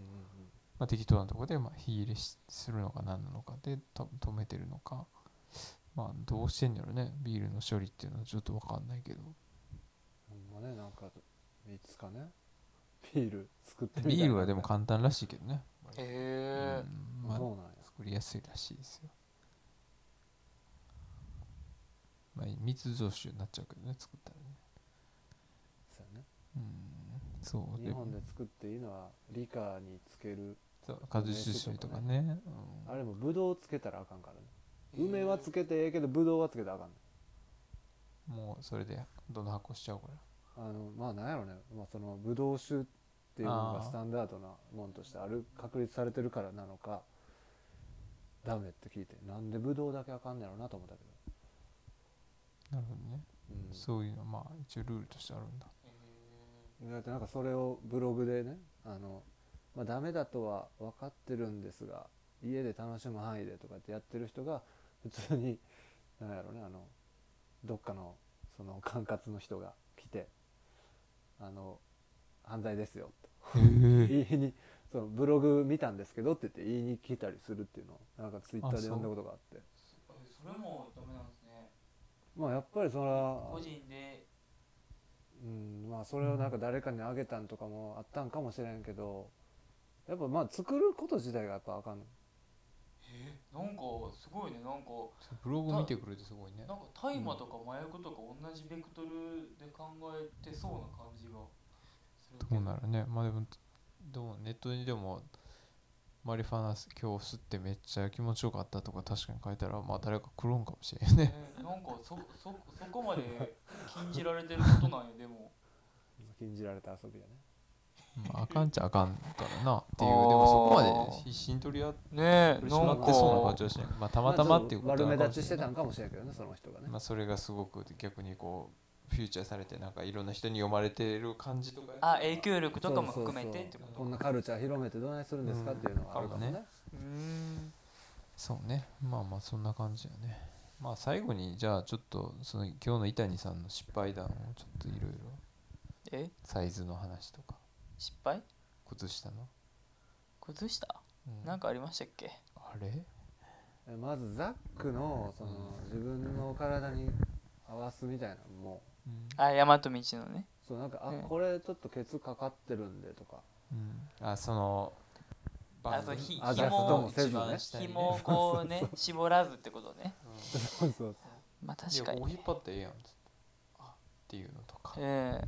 まあ、適当なところでまあ火入れしするのか何なのかで多分止めてるのか。まあどうしてんやろね。ビールの処理っていうのはちょっと分かんないけど。ほんまねなんかいつかね？ビール作ってみたいな。ビールはでも簡単らしいけどね、へえうん。まあそうなんや。作りやすいらしいですよ。まあ密造酒になっちゃうけどね作ったらね。そうやね。うん。そう。日本で作っていいのはリカーにつける。そう果実酒とかね、うん。あれもブドウつけたらあかんからね。梅はつけてええけどブドウはつけたらあかんねもうそれでどんどん発酵しちゃうからあのまあなんやろね、まあ、そのブドウ酒っていうのがスタンダードなもんとしてある確立されてるからなのかダメって聞いてなんでブドウだけあかんねやろなと思ったけなるほどね、ど、うん。そういうのはまあ一応ルールとしてあるんだ。だってなんかそれをブログでねあの、まあ、ダメだとは分かってるんですが家で楽しむ範囲でとかってやってる人が普通に なんやろねあのどっかのその管轄の人が来てあの犯罪ですよ言いにそのブログ見たんですけどって言って言いに来たりするっていうのをなんかツイッターで読んだことがあって。それもダメなんですね。まあやっぱりそれは個人で。うん、まあそれをなんか誰かにあげたんとかもあったんかもしれんけどやっぱまあ作ること自体がやっぱあかん。のなんかすごいね。なんかブログ見てくれてすごいね。なんか大麻とか麻薬とか同じベクトルで考えてそうな感じが。するけどうなるね。まあでもでもネットにでもマリファナス今日吸ってめっちゃ気持ちよかったとか確かに書いたらまあ誰か来るんかもしれんね。ねなんかそそそこまで禁じられてることなんやでも。禁じられた遊びやね。まああかんちゃあかんからなっていう。でもそこまで必死に取り合ってねえ取り締まなんかってそうな感じはしない。まあたまたまっていうことな悪目立ちしてたんかもしれんけどねその人がね、まあそれがすごく逆にこうフューチャーされてなんかいろんな人に読まれてる感じとかあ影響力とかも含めてってことこんなカルチャー広めてどないするんですかっていうのがあるかもね,、うん。かもうーんそうね。まあまあそんな感じやね。まあ最後にじゃあちょっとその今日の伊谷さんの失敗談をちょっといろいろ。え？サイズの話とか。失敗？靴下の、崩した？うん。なんかありましたっけ？あれ？えまずザックのその自分の体に合わすみたいなのもうんあ大和道のね。そうなんかあ、うんこれちょっとケツかかってるんでとか。うん。あそのあそうひアジャストもせずね。一番下にね紐をこうね 絞らずってことね。そうそうまあ確かにこう引っ張ってええやんっつって。あっていうのとか。ええ。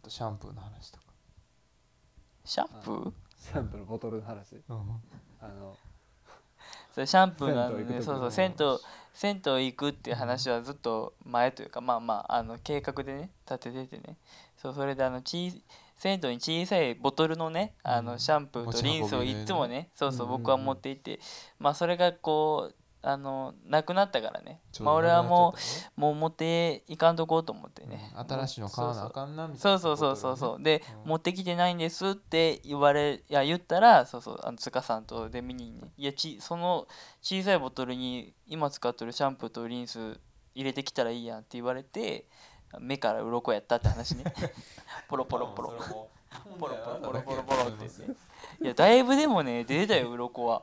あとシャンプーの話とか、シャンプー？シャンプーのボトルの話。うん。あのそれシャンプーのあの銭湯行く時ねそうそうの銭湯銭湯行くっていう話はずっと前というかまあまああの計画でね立てててね。そうそれであのち銭湯に小さいボトルのねあうん。のシャンプーとリンスをいつもね。そうそう僕は持っていて。まあそれがこうあのなくなったからね。まあ俺はもうもう持っていかんとこうと思って。ねうん。新しいの買わなあかんなみたいなそうそうそうそうそう。で、うん。持ってきてないんですって言われいや言ったらそうそうあの塚さんとで見にねいやちその小さいボトルに今使ってるシャンプーとリンス入れてきたらいいやんって言われて目から鱗やったって話ね。ポロポロポロ。ポロポロポロポロポロってねいやだいぶでもね出てたよ鱗は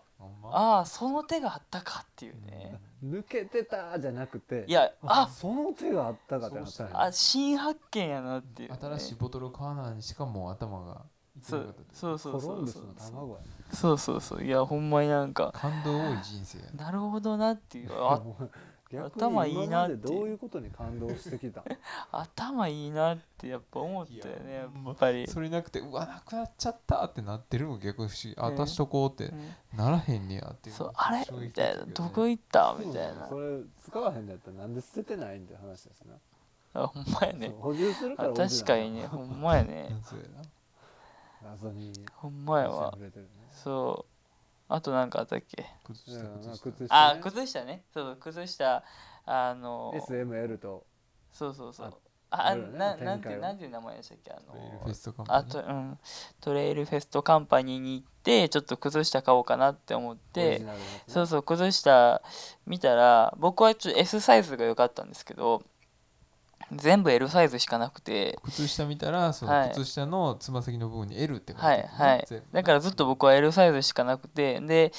ああその手があったかっていうね。抜けてたじゃなくていやあその手があったかってなったあ新発見やなっていう、ね、新しいボトル買わないにしかも頭がそうそうそうそうそう。そうそうそう。いやほんまになんか。感動多い人生やな。なるほどなっていう。あ逆 頭いいなって。どういうことに感動してきた？頭いいなってやっぱ思ったよねやっぱり、それなくてうわなくなっちゃったってなってるのも逆に。不思議あね足しとこうってうん。ならへんねやっていうそうあれ？みたいなどこ行った？みたいな。それ使わへんのやったらなんで捨ててないんって話ですねあほんまやね。補充するかあら確かにねほんまやね。ほんまやわ。そうあとなんかあったっけ？靴下まあ靴下あ靴下ね。そうそう靴下あの SML と。そうそうそう。あねななんて展開をなんていう名前でしたっけ？あトレイルのフェストカンパニー。あとうん。トレイルフェストカンパニーに行ってちょっと靴下買おうかなって思って。ね。そうそう靴下見たら僕はちょっと S サイズが良かったんですけど全部 L サイズしかなくて。靴下見たらそはい。の靴下のつま先の部分に L って書いてあるね。はいはい。だからずっと僕は L サイズしかなくてで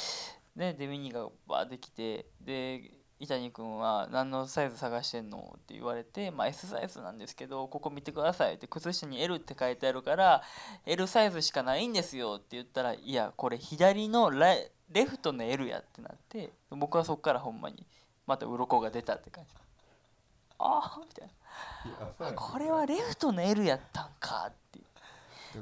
でデミニがバーできてで伊谷君は何のサイズ探してんのって言われて、まあ、S サイズなんですけどここ見てくださいって靴下に L って書いてあるから L サイズしかないんですよって言ったらいやこれ左のライレフトの L やってなって僕はそこからほんまにまた鱗が出たって感じ。ああみたいな。あこれはレフトの L やったんかっていう。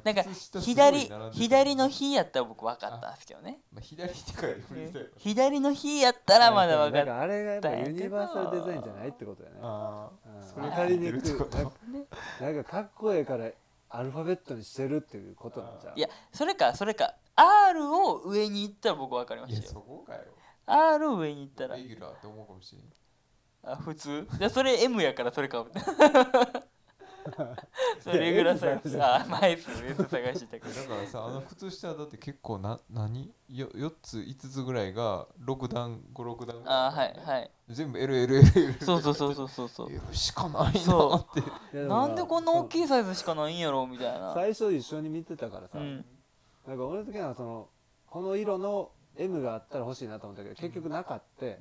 なんか左左の日やったら僕分かったんですけどね。まあ 左の日やったらまだ分かっだからあれがやっぱユニバーサルデザインじゃないってことやね。あうんそれ分かりにくいってこと なんかかかっこええからアルファベットにしてるっていうことなんじゃ。ういやそれかそれか R を上に行ったら僕分かりましたよそこかよ。R を上に行ったら。レギュラーって思うかもしれんあ普通？じゃあそれ M やからそれか それレギュラーサイズあ前 S 探してたけどだからさあの靴下だって結構な何？よ4つ5つぐらいが6段56段。ぐらいあはいはい。全部 LLLL そうそうそうそうそうそう。L しかないなそってなんでこんな大きいサイズしかないんやろみたいな。最初一緒に見てたからさ、うん。なんか俺の時はそのこの色の M があったら欲しいなと思ったけど結局なかって、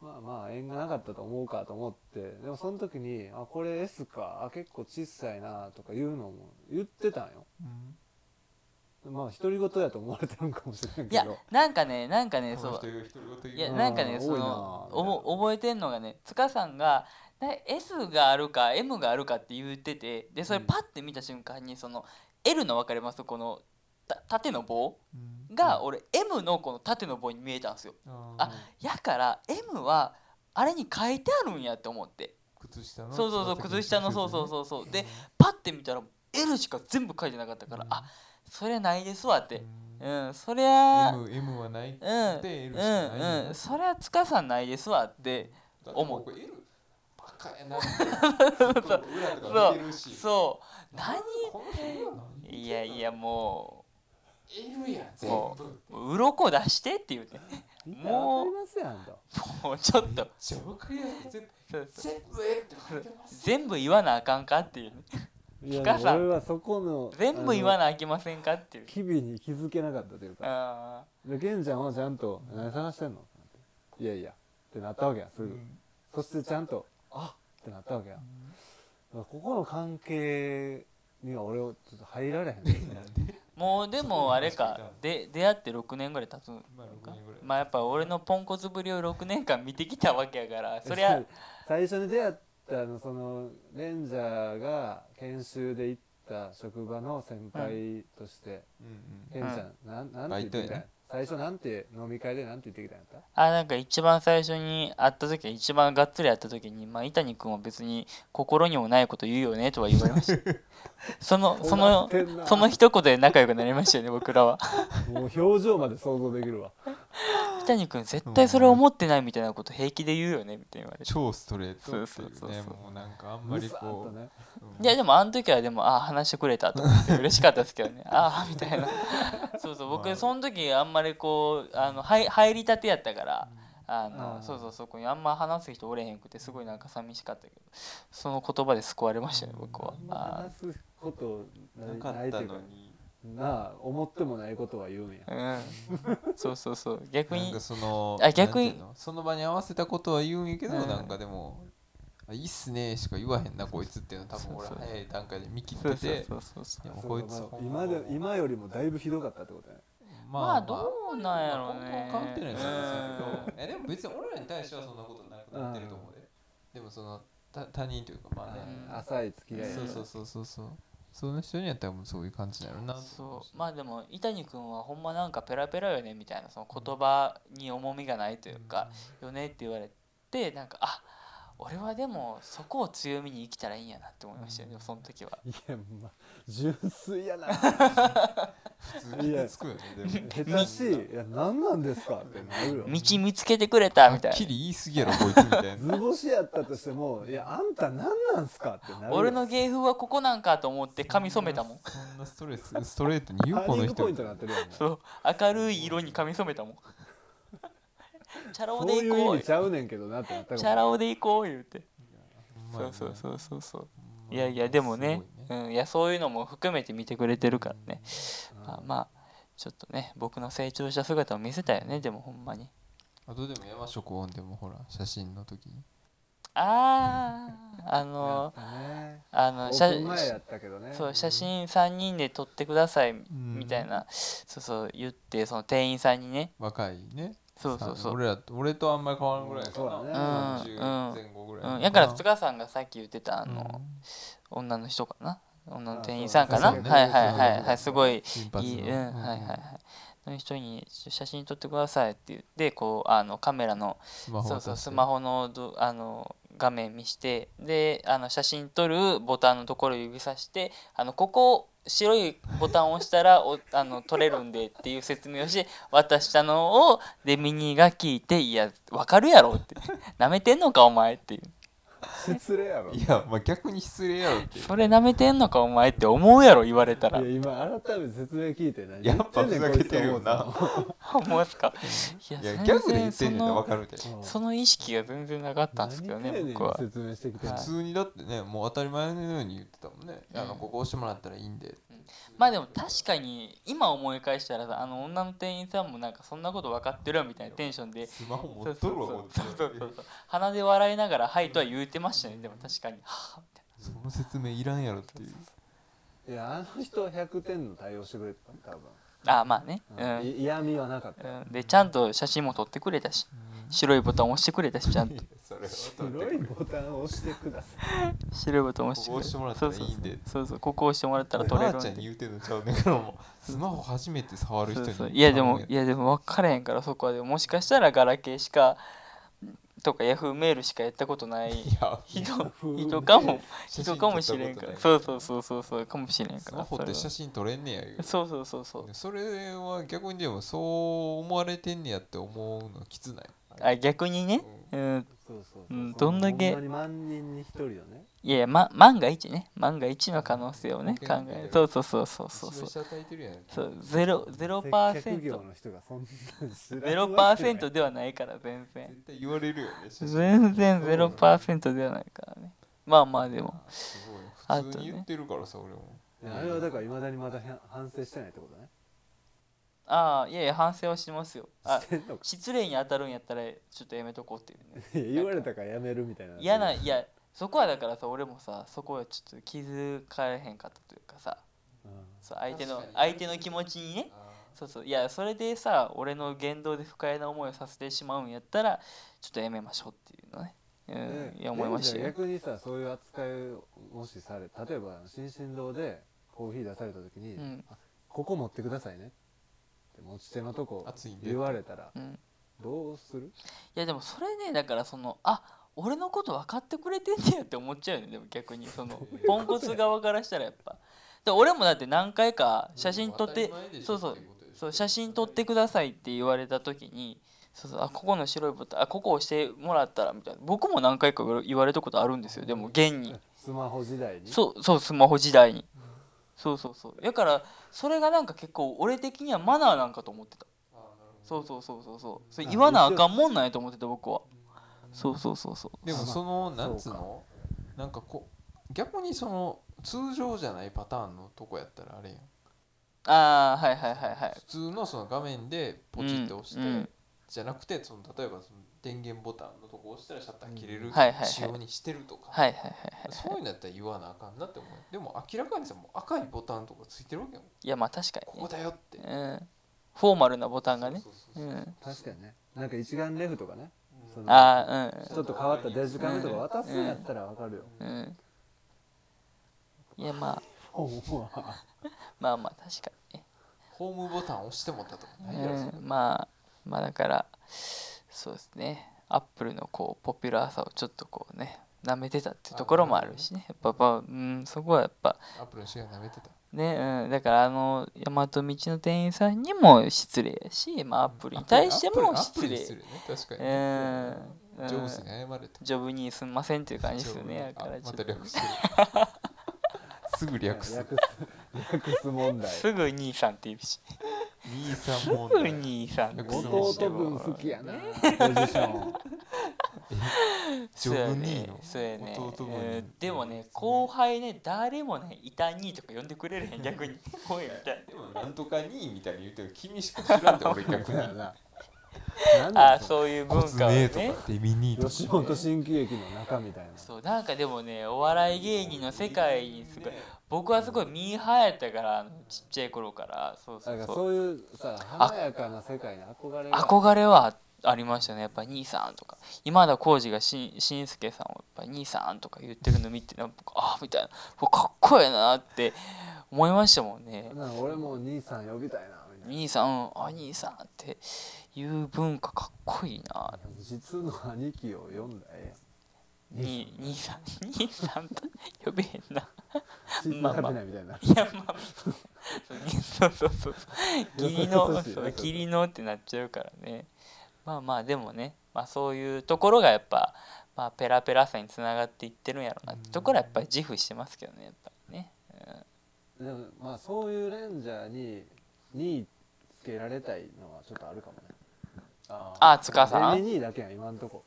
まあまあ縁がなかったと思うかと思ってでもその時にあこれ S かあ結構小さいなとかいうのも言ってたんよ。まあ独り言やと思われてるんかもしれんいやけどなんかねなんかねこそういやうんなんかねそ多いなのおぼ覚えてんのがね塚さんがな S があるか M があるかって言っててでそれうん。パッて見た瞬間にその L の分かりますこのた縦の棒うん。が俺 M のこの縦の棒に見えたんですよ。ああやから M はあれに書いてあるんやって思って。靴下のそうそうそう靴下のそうそううそう。そうでパッて見たら L しか全部書いてなかったから、あそれないですわって。うん。そりゃ M, M はないくてうん。L しうかないんうん。そりゃ塚さんないですわって思う。これ L バカやな。裏とか見てるし。そう。何いやいやも L や全も部。うもう。鱗出してって言うねみんなわかりますやんと。もうちょっと。全部そうそう。全部 L って書いてます。全部言わなあかんかっていう。ねいやピカさん。俺はそこの全部言わななあきませんかっていう。機微に気づけなかったというか。あでケンちゃんはちゃんと「何探してんの?」いやいや」ってなったわけやすぐ、そしてちゃんと「あっ!」ってなったわけや、ここの関係には俺はちょっと入られへんねなん。で ーもうでもあれかで出会って6年ぐらい経つのまあか6年ぐらい。まあやっぱ俺のポンコツぶりを6年間見てきたわけやからそりゃ最初に出会ったのそのレンジャーが研修で行った職場の先輩として、うん。ケンちゃん、なんなんて言ってきた最初なんて飲み会でなんて言ってきたんやった？あなんか一番最初に会った時一番がっつり会った時にまあ伊谷君は別に心にもないこと言うよねとは言われました。そのそのその一言で仲良くなりましたよね僕らは。もう表情まで想像できるわ。伊谷君絶対それ思ってないみたいなこと平気で言うよねみたいに言われて。超ストレートそうそうそうそう。ねもうなんかあんまりことねううんいやでもあの時はでもああ話してくれたと思って嬉しかったですけどね。ああみたいな。そうそうまあ。僕その時あんまりこうあの入入りたてやったからあのそうそうそこにあんま話す人おれへんくてすごいなんか寂しかったけどその言葉で救われましたね僕は。話すことなかったのに。なあ思ってもないことは言うんや。ーうん。そうそうそう。逆になんかそのあ逆にその場に合わせたことは言うんやけど、うん。なんかでもあいいっすねしか言わへんなこいつっていうの多分俺そうそう早い段階で見切っそうそうてて今よりもだいぶひどかったってことやねまあどうなんやろうね変わってないと思うん。ですけどえでも別に俺らに対してはそんなことなくなってると思うで。でもそのた他人というかまあね。うん。浅い付き合いそうそうそうそう。そうその人にやったらもうそういう感じになるな。そう。まあでも伊谷君はほんまなんかペラペラよねみたいなその言葉に重みがないというか、よねって言われてなんかあ俺はでもそこを強みに生きたらいいんやなって思いましたよね、うん。その時は。いやまあ純粋やな。普通につくよねでも。下手しいいや何なんですかってなるよ道見つけてくれたはっみたいな。きり言い過ぎやろこいつみたいな図星やったとしてもいやあんた何なんすかってなるよ俺の芸風はここなんかと思って髪染めたもんそんなストレスストレートに言うこの人ポイントになってるよねそう明るい色に髪染めたもんチャラ男そういう意で行こう味ちゃうねんけどなってなったかもチャラ男で行こう言うて。そうそうそうそうそう。いやいやでもねうん、いやそういうのも含めて見てくれてるからね、うん。まあまあちょっとね僕の成長した姿を見せたよねでもほんまに。あとでも山食音でもほら写真の時。にあああやのあの写そう写真3人で撮ってくださいみたいな、そうそう言ってその店員さんにね。若いねそうそうそう。さ俺らと俺とあんまり変わらんぐらいかそうだね。なうん40前後ぐらい。うん、やから塚さんがさっき言ってたあの、女の人かな。女の店員さんかな。あそうはいはいはいはい。すごいいいうん。はいはいはい。の人に写真撮ってくださいって言ってこうあのカメラのスマホそうそうスホマホのどあの画面見してであの写真撮るボタンのところを指さしてあのここ白いボタンを押したらおあの取れるんでっていう説明をし渡したのをデミニーが聞いて「いや分かるやろ」って「なめてんのかお前」っていう。失礼やろ。いやまあ逆に失礼やろって「それなめてんのかお前」って思うやろ言われたら。いや今改めて説明聞いて何やっぱふざけてるよな思いますか。いやいや全ギャグで言然そってんねんわかるで。うん。その意識が全然なかったんですけどね僕は。説明してきてんの。はい普通にだってねもう当たり前のように言ってたもんね。あのうんここ押してもらったらいいんでまあでも確かに今思い返したらさあの女の店員さんもなんかそんなこと分かってるよみたいなテンションでスマホ持っとるわそうそうこっちそうそうそう鼻で笑いながら「はい」とは言うてましたね。でも確かに。はぁみたいその説明いらんやろっていういやあの人は100点の対応してくれてた多分。なあまあねううん嫌味はなかったうん、でちゃんと写真も撮ってくれたし白いボタン押してくれたしちゃんと。それは白いボタンを押してください。白いボタン押してくれここ押してもらったらいいんでそう。そうそうそう。ここ押してもらったら撮れるんで。ばあちゃんに言うてんのちゃうねスマホ初めて触る人にそうそう。いやでもいやでも分からへんからそこは。でももしかしたらガラケーしかとかヤフーメールしかやったことない人人かも写真人かもしれんから。そうそうそうそうそうかもしれんからスマホってそれ写真撮れんねや言う。はそうそうそうそう。それは逆にでもそう思われてんねやって思うのきつない？あ逆にね。うん。そうそうそう。うんどんだけ。万人に一人よね。いやいや、ま、万が一ね。万が一の可能性をね考える。そうそうそうそうそう。示そうそうゼロゼロパーセント。接客業の人がそんなん知らんゼロパーセンわトではないから全然。言われるよね全然ゼロパーセントではないからね。まあまあでも。すごい。あとね。普通に言ってるからさ俺も。あれはだからいまだにまだ反省してないってことねああいやいや反省はしますよ。あしてんのか。失礼に当たるんやったらちょっとやめとこうっていうね。いや言われたからやめるみたいな。嫌ないやそこはだからさ俺もさそこはちょっと気づかれへんかったというかさ。うんそう相手の確かに。相手の気持ちにね。そうそう。いやそれでさ俺の言動で不快な思いをさせてしまうんやったらちょっとやめましょうっていうのね、うんねいや思いましたでもよじゃあ逆にさそういう扱いをもしされ例えば新進堂でコーヒー出された時に、うん。あここ持ってくださいねって持ち手のとこ言われたらうん、いどうする？やでもそれねだからそのあ俺のこと分かってくれてんねやって思っちゃうよね。でも逆にそのポンコツ側からしたらやっぱ。で俺もだって何回か写真撮ってそうそう。そう写真撮ってくださいって言われた時にそうそう。あここの白いボタンあここ押してもらったらみたいな。僕も何回か言われたことあるんですよ。でも現に。スマホ時代に？そうそうスマホ時代にそうそうそう。だからそれがなんか結構俺的にはマナーなんかと思ってた。そうそうそうそうそう。それ言わなあかんもんなんやと思ってた僕は。そうそうそうそう。でもそのなんつうそうのなんかこう逆にその通常じゃないパターンのとこやったらあれやん。ああはいはいはいはい。普通のその画面でポチって押して、うんうん。じゃなくてその例えばその電源ボタンのとこ押したらシャッター切れるはいはいはい。仕様にしてるとか、はいはいはいはいそういうのやったら言わなあかんなって思う。でも明らかにさもう赤いボタンとかついてるわけよ。いやまあ確かにね。ここだよって。うん。フォーマルなボタンがね。確かにね。なんか一眼レフとかね。そのああちょっと変わったデジカメとか渡すんやったらわかるよ、うん。うん。いやまあ。ままあまあ確かにね。ホームボタン押してもったとかないやろうん、まあまあだからそうですねアップルのこうポピュラーさをちょっとこうね舐めてたっていうところもあるしね。やっぱうん、そこはやっぱ。アップルのシェア舐めてた。ね、うん、だからあの大和道の店員さんにも失礼やし、まあ、アップルに対しても失礼。うね。ん。ジョブスに謝れと。ジョブにすんませんっていう感じですよねだあからちょっとまた略してる。すぐ略す。略す略す問題。すぐ兄さんって言うし。兄さんすぐ兄さん。って言うし弟分好き。やなポジション。ジョブ兄の？そうやね。弟分。うんでもね後輩ね誰もね「いたに」とか呼んでくれるへん逆に「おい」みたいでもなんとかにみたいに言うてる君しか知らんで俺逆ななんな。あだそそういう文コツ化をねネとかデミニーとか吉本新喜劇の中みたいな。そうなんかでもねお笑い芸人の世界にすごい僕はすごいミーハーやったからちっちゃい頃から。そうそうそう。そういうさ華やかな世界に憧れが。憧れはありましたね。やっぱ兄さんとか。今田耕司がしんすけさんをやっぱ兄さんとか言ってるの見てなんかあみたいな。かっこええなって思いましたもんね。俺も兄さん呼びたいな兄さんうんあ兄さんっていう文化かっこいいな。実の兄貴を呼んだらえに兄さん兄さんと呼べへんな。えやん血繋がってないやまあそうそうそうそう。義理のそう義理のってなっちゃうからね。まあまあでもね、まあ、そういうところがやっぱ、まあ、ペラペラさにつながっていってるんやろうなって。ところはやっぱり自負してますけどねやっぱりね、うん。でもまあそういうレンジャーににつけられたいのはちょっとあるかもね。ああ塚さん。デミニーだけやん今んとこ。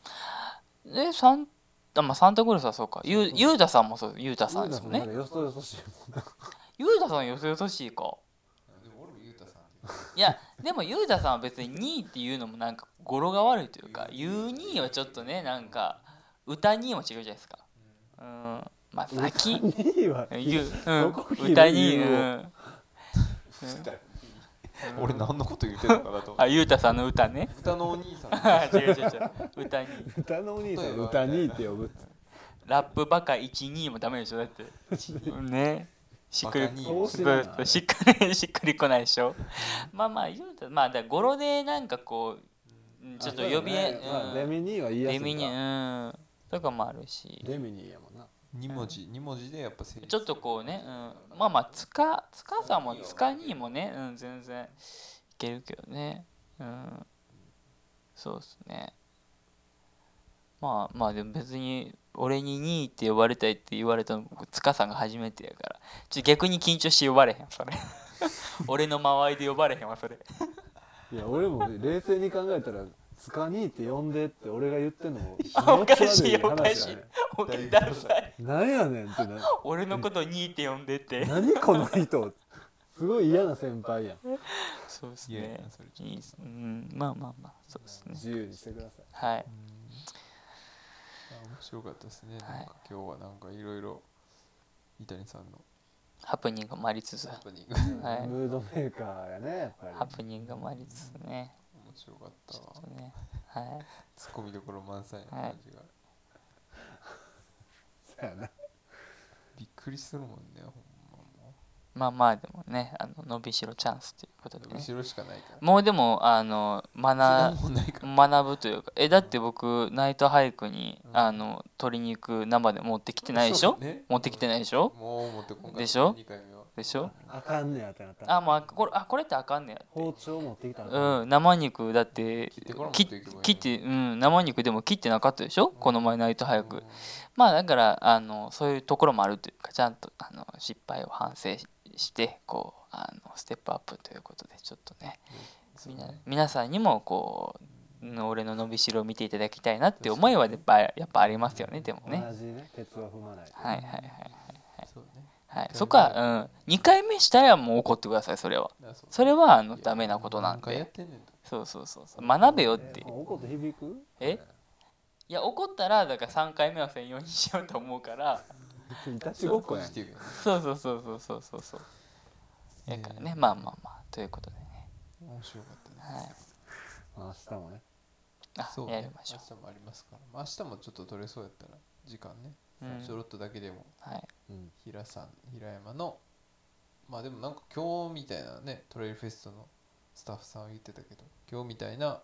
えサンあまあサンタクルースはそうか。ゆうゆうたさんもそうゆうたさんですもんね。よそよそしいもんな。ゆうたさんよそよそしいか。でも俺もゆうたさん。いやでもゆうたさんは別に2位っていうのもなんか語呂が悪いというかゆう2位はちょっとねなんか歌2位も違うじゃないですか。うん。まあ先。2位は。ゆう、うん。歌に、言ううん、俺何のこと言ってんのかなと。あゆうたさんの歌ね。歌のお兄さん。あ違う違う違う。歌に。歌のお兄さん。歌にって呼ぶ。ってラップバカ12もダメでしょだって。ね。しっくりしっくりしっくりこないでしょ。まあまあ言うたまあだから語呂でなんかこううん。ちょっと呼びね。まあデミニーは言いやすいか。デミにうん。とかもあるし。デミニーやもんな二文字二文字でやっぱ成立ちょっとこうね、うん、まあまあ塚塚さんも塚にもね、うん、全然いけるけどね。うん。そうっすね。まあまあでも別に俺に2位って呼ばれたいって言われたの僕塚さんが初めてやから。ちょっと逆に緊張して呼ばれへんそれ。俺の間合いで呼ばれへんわそれ。いや俺も冷静に考えたら「つかに」って呼んでって俺が言ってんのもあおかしいおかしい。おかダサいなんやねんってな俺のこと2位って呼んでって。何この人。すごい嫌な先輩やん。そうっすね。まあまあまあそうですね。自由にしてください。はい。あ面白かったですね、はい。なんか今日はなんかいろいろ伊谷さんのハプニングもありつつ。ハプニング。はい。ムードメーカーやねやっぱり。ハプニングもありつつね面白かったわ。ちょっとねはい。ツッコミどころ満載な感じが、そうやな。びっくりするもんねほんまもまあまあでもねあの伸びしろチャンスということでね。う後ろしかないから。もうでもあの学もうないから。学ぶというかえだって僕ナイトハイクに、あの鶏肉生で持ってきてないでしょ、ね。持ってきてないでしょ？もう持ってこんかった。でしょ？2回目。はでしょ？あかんねやってな。ったあもうあこれあこれってあかんねや。包丁持ってきたらうん生肉だって切ってうん生肉でも切ってなかったでしょ？この前ナイトハイクうん。まあだからあのそういうところもあるというかちゃんとあの失敗を反省ししてこうあのステップアップということでちょっとね。みな皆さんにもこううん俺の伸びしろを見ていただきたいなって思いはやっぱやっぱありますよねでもね。同じね鉄は踏まないはいはいはい。そうねはい。そこは、うん、2回目したらもう怒ってくださいそれは。それはあのダメなことなんで。そうそうそうそう。学べよってえ怒って響く？え？いや怒ったらだから3回目は専用にしようと思うから。いたちごそうそうそうそうそうそうそう。だからねまあまあまあ。ということでね。面白かったね。はい。まあ明日もね。あそうね。やりましょ明日もありますから、まあ、明日もちょっと取れそうやったら時間ね、う、うんちょろっとだけでも。はい。うん。平さん平山のまあでもなんか今日みたいなねトレイルフェストのスタッフさんは言ってたけど今日みたいな、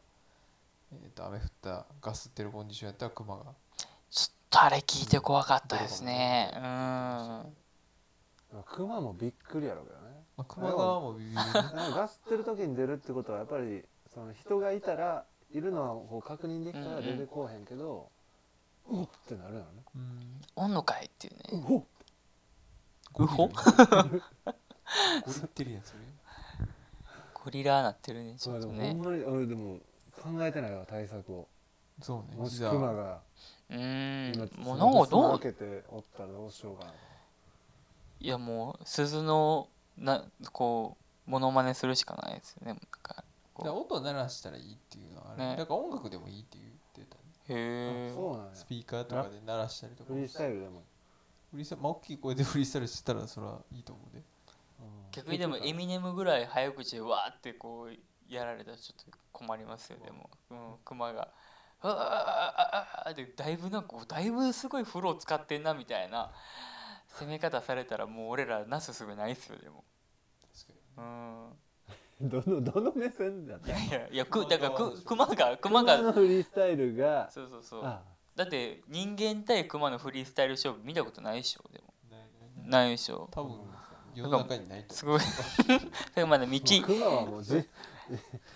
えー、と雨降ったガスってるコンディションやったら熊が。ちょっとあれ聞いて怖かったですね。うん。熊もびっくりやろうけどね。まあ、熊側もビビるね。なんかガスってる時に出るってことはやっぱりその人がいたらいるのはこう確認できたら出てこうへんけど、うっってなるよね。うん。おんのかいっていうね。うほっうほゴリってるやつそれゴリラなってるねちそうでょっとね。もほんまに俺でも考えてないわ対策を。そうねもしじゃあ。熊がうん。もう？なんかどう開けておったらどうしようかな。いやもう鈴のなこうモノマネするしかないですよねなんか音鳴らしたらいいっていうのはあれ、ね。だから音楽でもいいって言ってたねうへえそうなんや。スピーカーとかで鳴らしたりとか。フリースタイルでも。フリースタイルまあ大きい声でフリースタイルしてたらそれはいいと思うで。逆にでもエミネムぐらい早口でわーってこうやられたらちょっと困りますよでも、うん、クマが「あああああでだいぶなんかだいぶすごい風呂使ってんなみたいな攻め方されたらもう俺らなすすべないっすよでも確かうん どのどの目線だっい？たやいやいやくだからくクマがクマがのフリースタイルが。そうそうそう。あだって人間対クマのフリースタイル勝負見たことないでしょ？でも。にないないない。ないでしょ？多分世の中にないとすごい。だからまだ未知クマはもうじ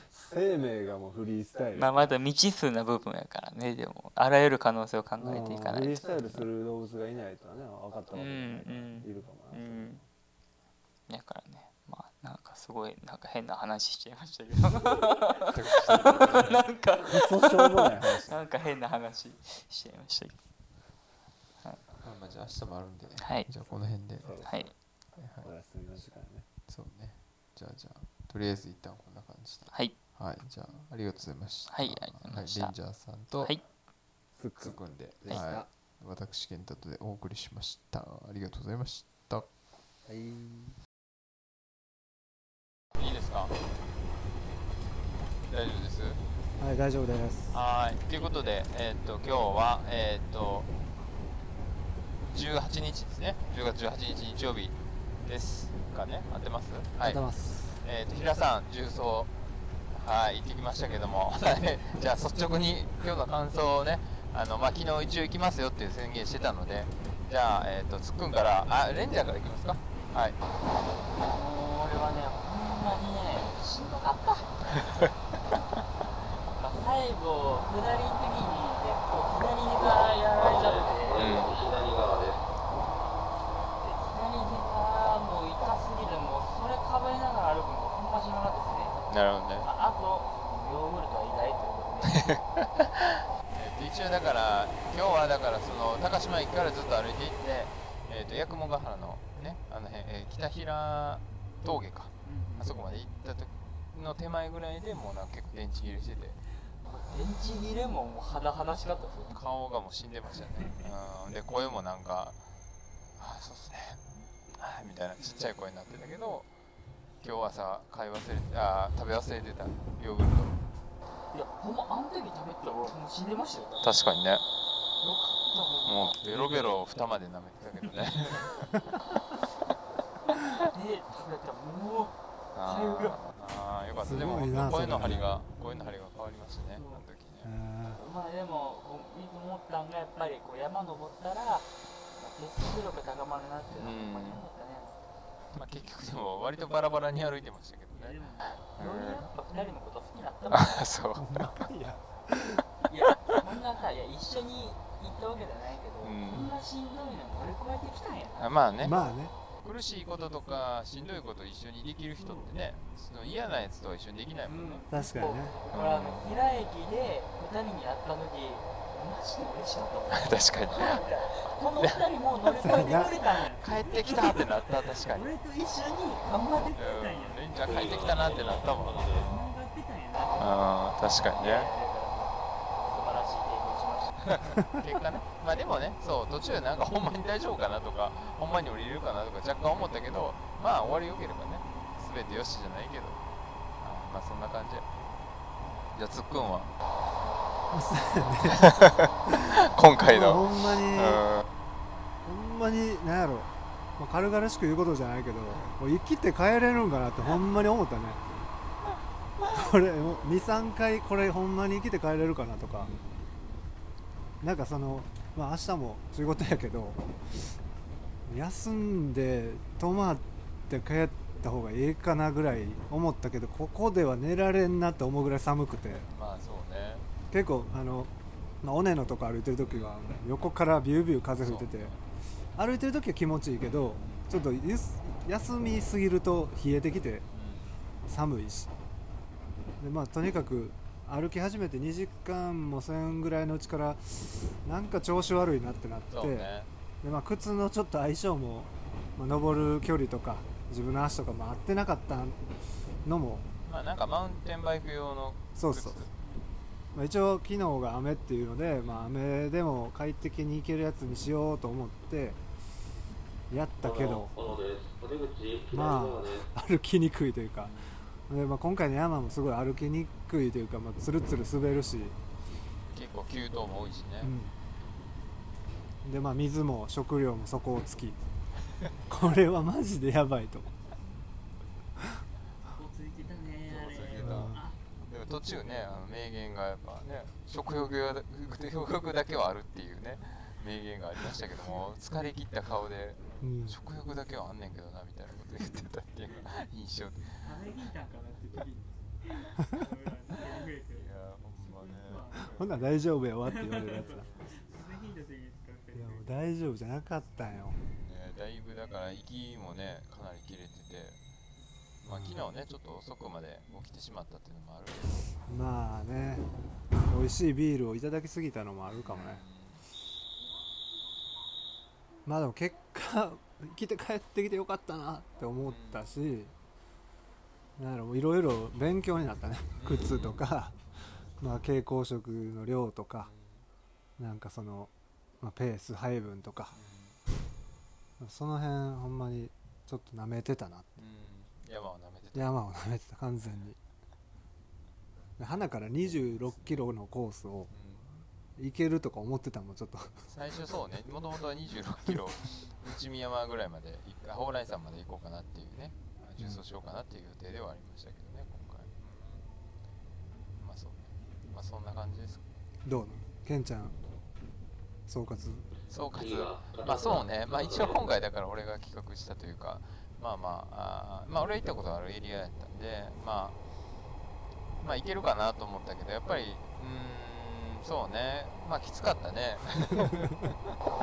生命がもうフリースタイル。まあまだ未知数な部分やからねでも。あらゆる可能性を考えていかうんフリースないとタイルする動物がいないとはね分かったわけじゃないから。うんうん。いるかもな、うん。だからね。まあなんかすごいなんか変な話しちゃいましたけど。なんか なんか変な話しちゃいましたけど。まあまあじゃあ明日もあるんで、はい。じゃあこの辺で、はい。はい。はい、お休みの時間ねそうね。じゃあじゃあとりあえず一旦こんな感じで。はい。はい。じゃあありがとうございました。はいありがとうございました。レンジャーさんとはい。すっくんつくんで、でしたはい、私健太とでお送りしました。ありがとうございました。はいいいですか？大丈夫です？はい大丈夫です。はい。ということでえーっと今日はえーっと18日ですね。10月18日日曜日ですかね。合ってます？はい。ます。えー、と平さん重曹はい行ってきましたけども。は いじゃあ率直に今日の感想をねあの、まあ、昨日一応行きますよっていう宣言してたのでじゃあ、えー、とつっくんからあレンジャーから行きますか？はい。もう俺はねほんまにねしんどかったまあ最後下りの時に結構左がやられちゃって、うん左側でで左側もう痛すぎてもうそれかぶりながら歩くのほんましんどかったですねなるほどねああとヨーグルトは偉大ということで一応だから今日はだからその高島駅からずっと歩いていって、えー、と八雲ヶ原のねあの辺、えー北平峠かあそこまで行った時の手前ぐらいでもうなんか結構電池切れしてて。電池切れももう肌々しかったですよ顔がもう死んでましたね、うん、で声もなんか「あそうっすね。はい」みたいなちっちゃい声になってたけど今日朝買い忘れてあー食べ忘れてた。ヨーグルいやほんまあの時食べてたら俺もう死んでましたよ。確かにね。もうベロベロ蓋まで舐めてたけどね。で 食べたらもう あかあーよかった。すでもごいな声の張りが声の張りが変わりましたねあの時ね。まあでもこう思ったんがやっぱりこう山登ったら、まあ、結束力高まるなっていうのはほん。まに思ったね、まあ結局でも割とバラバラに歩いてましたけどね。よりやっぱ二人のこと好きになったもんあ そう。いや。いやこんなさいや一緒に行ったわけじゃないけど、うん。こんなしんどいの乗り越えてきたんやな。あまあね。まあね苦しいこととかしんどいこと一緒にできる人ってねその嫌なやつとは一緒にできないもんね、確かにね。俺あの平駅で二人に会った時マジで嬉しかったもん。確かに。この二人も乗り越えてくれたんや帰ってきたってなった確かに。俺と一緒に頑張ってくれたんや。うん。レンジャー帰ってきたなってなったもん繋がってたんやな。あー確かにね素晴らしい経験しました結果ね。まあでもねそう途中なんかほんまに大丈夫かなとかほんまに降りれるかなとか若干思ったけどまあ終わりよければね全てよしじゃないけど、あまあそんな感じ。やじゃあつっくんは？今回まあのほんまに、うん。ほんまに何やろ、まあ、軽々しく言うことじゃないけどもう生きて帰れるんかなってほんまに思ったね。これ23回これほんまに生きて帰れるかなとかなんかそのまあ明日も仕事やけど休んで泊まって帰った方がいいかなぐらい思ったけどここでは寝られんなって思うぐらい寒くて。まあそうね。結構あの、まあ、尾根のとこ歩いてる時は横からビュービュー風吹いてて歩いてる時は気持ちいいけどちょっと休みすぎると冷えてきて寒いし。でまあとにかく歩き始めて2時間もせんぐらいのうちからなんか調子悪いなってなって、ね。でまあ、靴のちょっと相性も、まあ、登る距離とか自分の足とかも合ってなかったのもまあなんかマウンテンバイク用の靴そうそう。まあ、一応昨日が雨っていうので、まあ、雨でも快適に行けるやつにしようと思ってやったけどまあ歩きにくいというか。で、まあ、今回の山もすごい歩きにくいというか、まあ、つるつる滑るし、結構急登も多いしね、うん、でまあ水も食料も底をつき。これはマジでやばいと。ついてたねあれついでも途中ねあの名言がやっぱね食欲が食欲だけはあるっていうね名言がありましたけども疲れ切った顔でうん。食欲だけはあんねんけどなみたいなこと言ってたっていうのが印象的 やほんまね。ほんなら大丈夫やわって言われるやつだ。いやもう大丈夫じゃなかったんよ。ねだいぶだから息もねかなり切れてて。まあ昨日ねちょっと遅くまで起きてしまったっていうのもあるけど。まあね。美味しいビールをいただきすぎたのもあるかもね。まあでも結果来て帰ってきてよかったなって思ったし、なんやろいろいろ勉強になったね。うん。靴とか、まあ蛍光色の量とか。なんかその、まあ、ペース配分とか。その辺ほんまにちょっと舐めてたなうん、うん、山を舐めてた。山を舐めてた完全に。で花から2 6キロのコースをうん。行けるとか思ってたもんちょっと。最初そうね。もともとは2 6キロ内見山ぐらいまで蓬莱山まで行こうかなっていうね重走しようかなっていう予定ではありましたけどね今回まあそうねまあそん。な感じですどう？ケンちゃん総括。総括。まあそうね。まあ一応今回だから俺が企画したというかまあまああーまあ俺は行ったことあるエリアやったんでまあまあ行けるかなと思ったけどやっぱりうーんそうね。まあきつかったね。デ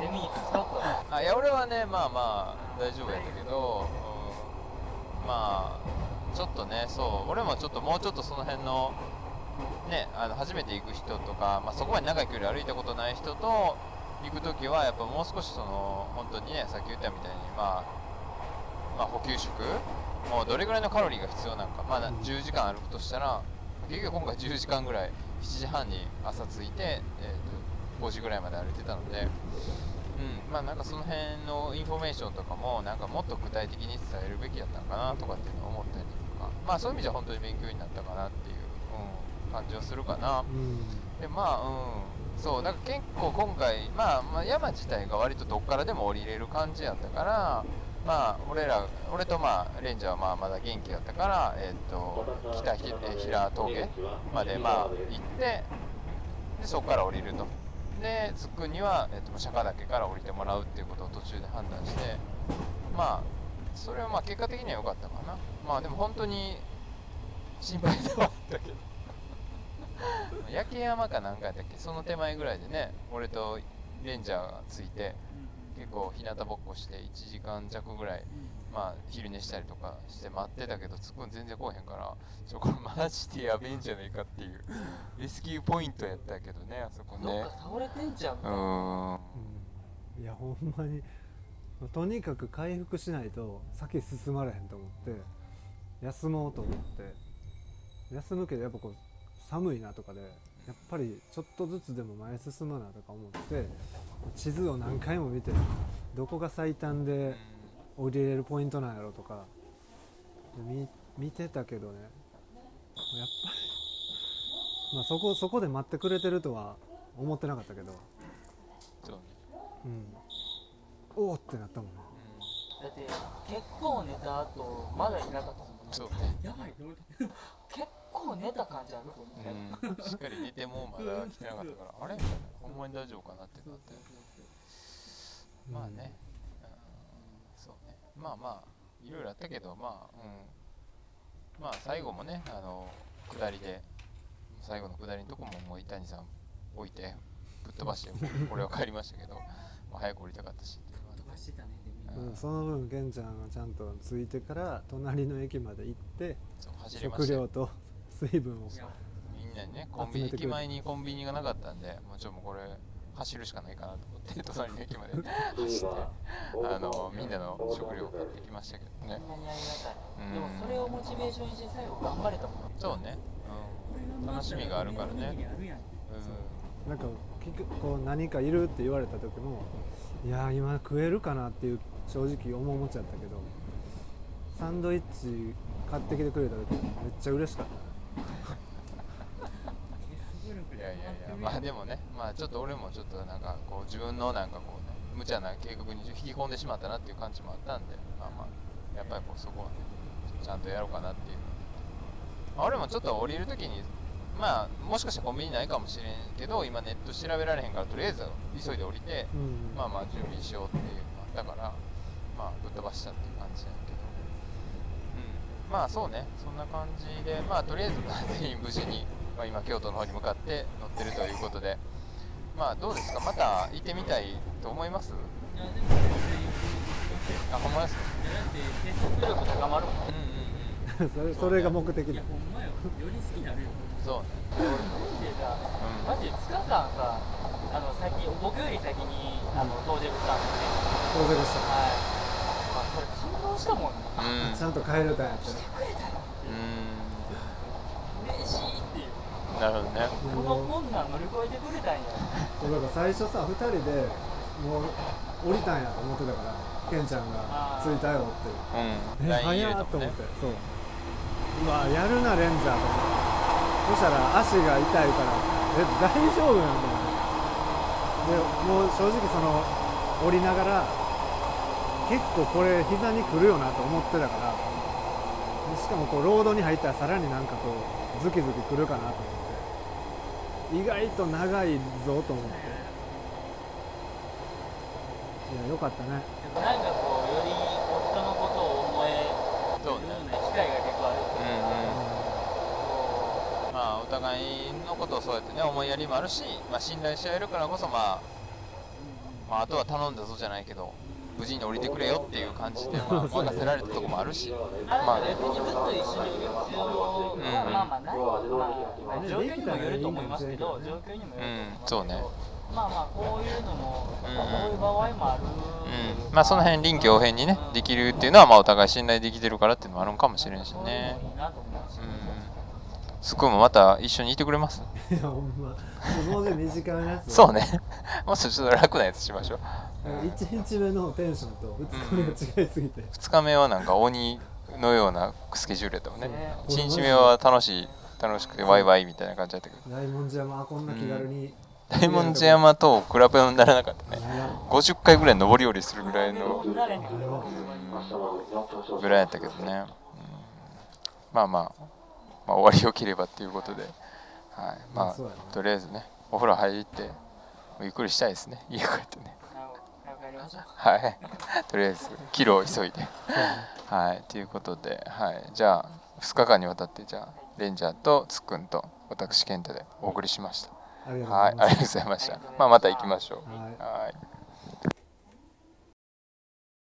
ミにきつかったあいや俺はねまあまあ大丈夫やったけど、うん、まあちょっとねそう俺もちょっともうちょっとその辺のねあの初めて行く人とか、まあ、そこまで長い距離歩いたことない人と行く時はやっぱもう少しその本当にねさっき言ったみたいにまあまあ補給食もうどれぐらいのカロリーが必要なのかまあな10時間歩くとしたら結局今回10時間ぐらい7時半に朝着いて、えー、と5時ぐらいまで歩いてたのでうん、まあなんかその辺のインフォメーションとかもなんかもっと具体的に伝えるべきだったのかなとかっていうのを思ったりとか。まあそういう意味じゃ本当に勉強になったかなっていう、うん、感じはするかな。うん。でまあうん。そうなんか結構今回、まあ、まあ山自体が割とどっからでも降りれる感じやったからまあ俺ら俺とまあレンジャーはまあまだ元気だったからえっ、と北平峠までまあ行ってでそこから降りるとでつっくんには、えっと釈迦岳から降りてもらうっていうことを途中で判断してまあそれはまあ結果的には良かったかな。まあでも本当に心配ではあったけど。焼山かなんかやったっけ？その手前ぐらいでね俺とレンジャーがついて結構日向ぼっこして1時間弱ぐらいまあ昼寝したりとかして待ってたけどつっくん全然来おへんからちょこれマジでやべえんじゃねえかっていう レスキューポイントやったけどねあそこね。どっか倒れてんじゃんうーん。うん。いやほんまにとにかく回復しないと先進まれへんと思って休もうと思って休むけどやっぱこう寒いなとかでやっぱりちょっとずつでも前進むなとか思って地図を何回も見てどこが最短で降りれるポイントなんやろとか。で見見てたけどね。やっぱり まあそこそこで待ってくれてるとは思ってなかったけど。そうね、うん。おおってなったもんね。だって結構寝た後まだいなかったもんそう。ね、やばい結構寝た感じあるぞみたいな、うん、しっかり寝てもまだ来てなかったからあれ？ほんまに大丈夫かなってなって。まあね、うん、まあまあいろいろあったけどまあうん。まあ最後もねあの下りで最後の下りのとこももう伊谷さん置いてぶっ飛ばして俺は帰りましたけど、まあ、早く降りたかったしっていう。のは飛ばしてたねうんうん、その分ケンちゃんがちゃんと着いてから隣の駅まで行って食料と水分をみんなにねコンビニ駅前にコンビニがなかったんでもうちょっともうこれ走るしかないかなと思って 隣の駅まで。走ってあのみんなの食料を買ってきましたけどね。でもそれをモチベーションにして最後頑張れたもんそうね、うん、楽しみがあるからね。う。なんかこう何かいるって言われた時もいやー今食えるかなっていう正直思っちゃったけどサンドイッチ買ってきてくれた時めっちゃ嬉しかったやいやいやまあでもねまあちょっと俺もちょっとなんかこう自分のなんかこうね無茶な計画に引き込んでしまったなっていう感じもあったんでまあまあやっぱりこうそこはねちゃんとやろうかなっていう。まあ俺もちょっと降りるときにまあもしかしたらコンビニないかもしれんけど今ネット調べられへんからとりあえず急いで降りてうん。まあまあ準備しようっていう。のがあったからまあぶっ飛ばしたっていう感じだけどうん。まあそうねそんな感じでまあとりあえず全員無事に、まあ、今京都の方に向かって乗ってるということで。まあどうですか？また行ってみたいと思います？いやでも全然あほんまですか？だって結束力高まるもん。うんうんうん。それそれが目的だいやほんまよ。より好きになるよ。そうね。俺マジでさうんマジで塚さんさあの先僕より先にあの到着したんで。すね到着した。はい。まあそれ感動したもんね。うん。ちゃんと帰れたんやって来てくれたよう嬉しいっていうーんなるほどね。この困難乗り越えてくれたんや。そうだから最初さ2人でもう降りたんやと思ってたからケンちゃんが着いたよってう。ん。え早っと思ってそう。うわやるなレンジャーと思って。そしたら足が痛いからえ大丈夫なんだよでもう正直その降りながら結構これ膝にくるよなと思ってたから。でしかもこうロードに入ったらさらになんかこうズキズキくるかなと思って意外と長いぞと思って。いやよかったね。なんかこうよりこう人のことを思えるよそうな機会が結構ある。うんうん。まあお互いのことをそうやってね思いやりもあるし、まあ、信頼し合えるからこそ、まあ、まああとは頼んだぞじゃないけど無事に降りてくれよっていう感じで、まあ、任せられたとこもあるし。あまあ別にずっと一緒にいる必要うんはまあまあない、まあ、ね状況にもよると思いますけど状況にもよるうんと思います。けど、そうね。まあまあこういうのも、うん。こういう場合もある、うん。まあその辺臨機応変にねできるっていうのはまあお互い信頼できてるからっていうのもあるんかもしれんしね。のもいいなと思うし、うんすくんもまた一緒にいてくれます？い やほんま。もうちょい短めのやつそうね。もうちょっと楽なやつしましょう。1日目のテンションと2日目が違いすぎて、2日目はなんか鬼のようなスケジュールやったもんね。ね1日目は楽しい楽しくてワイワイみたいな感じだったけど。大文字山あこんな気軽に、大文字山と比べにならなかったね。いや。50回ぐらい上り下りするぐらいのぐらいやったけどね、うん。まあまあ、まあ終わりよければっていうことで、はい、まあとりあえずねお風呂入ってゆっくりしたいですね。家帰ってね。はい。とりあえずキロを急いで。はい。ということで、はい、じゃあ2日間にわたってじゃあレンジャーとつっくんと私健太でお送りしました。ありがとうごはい。ありがとうざいます、ございました。まあまた行きましょう。はい。はい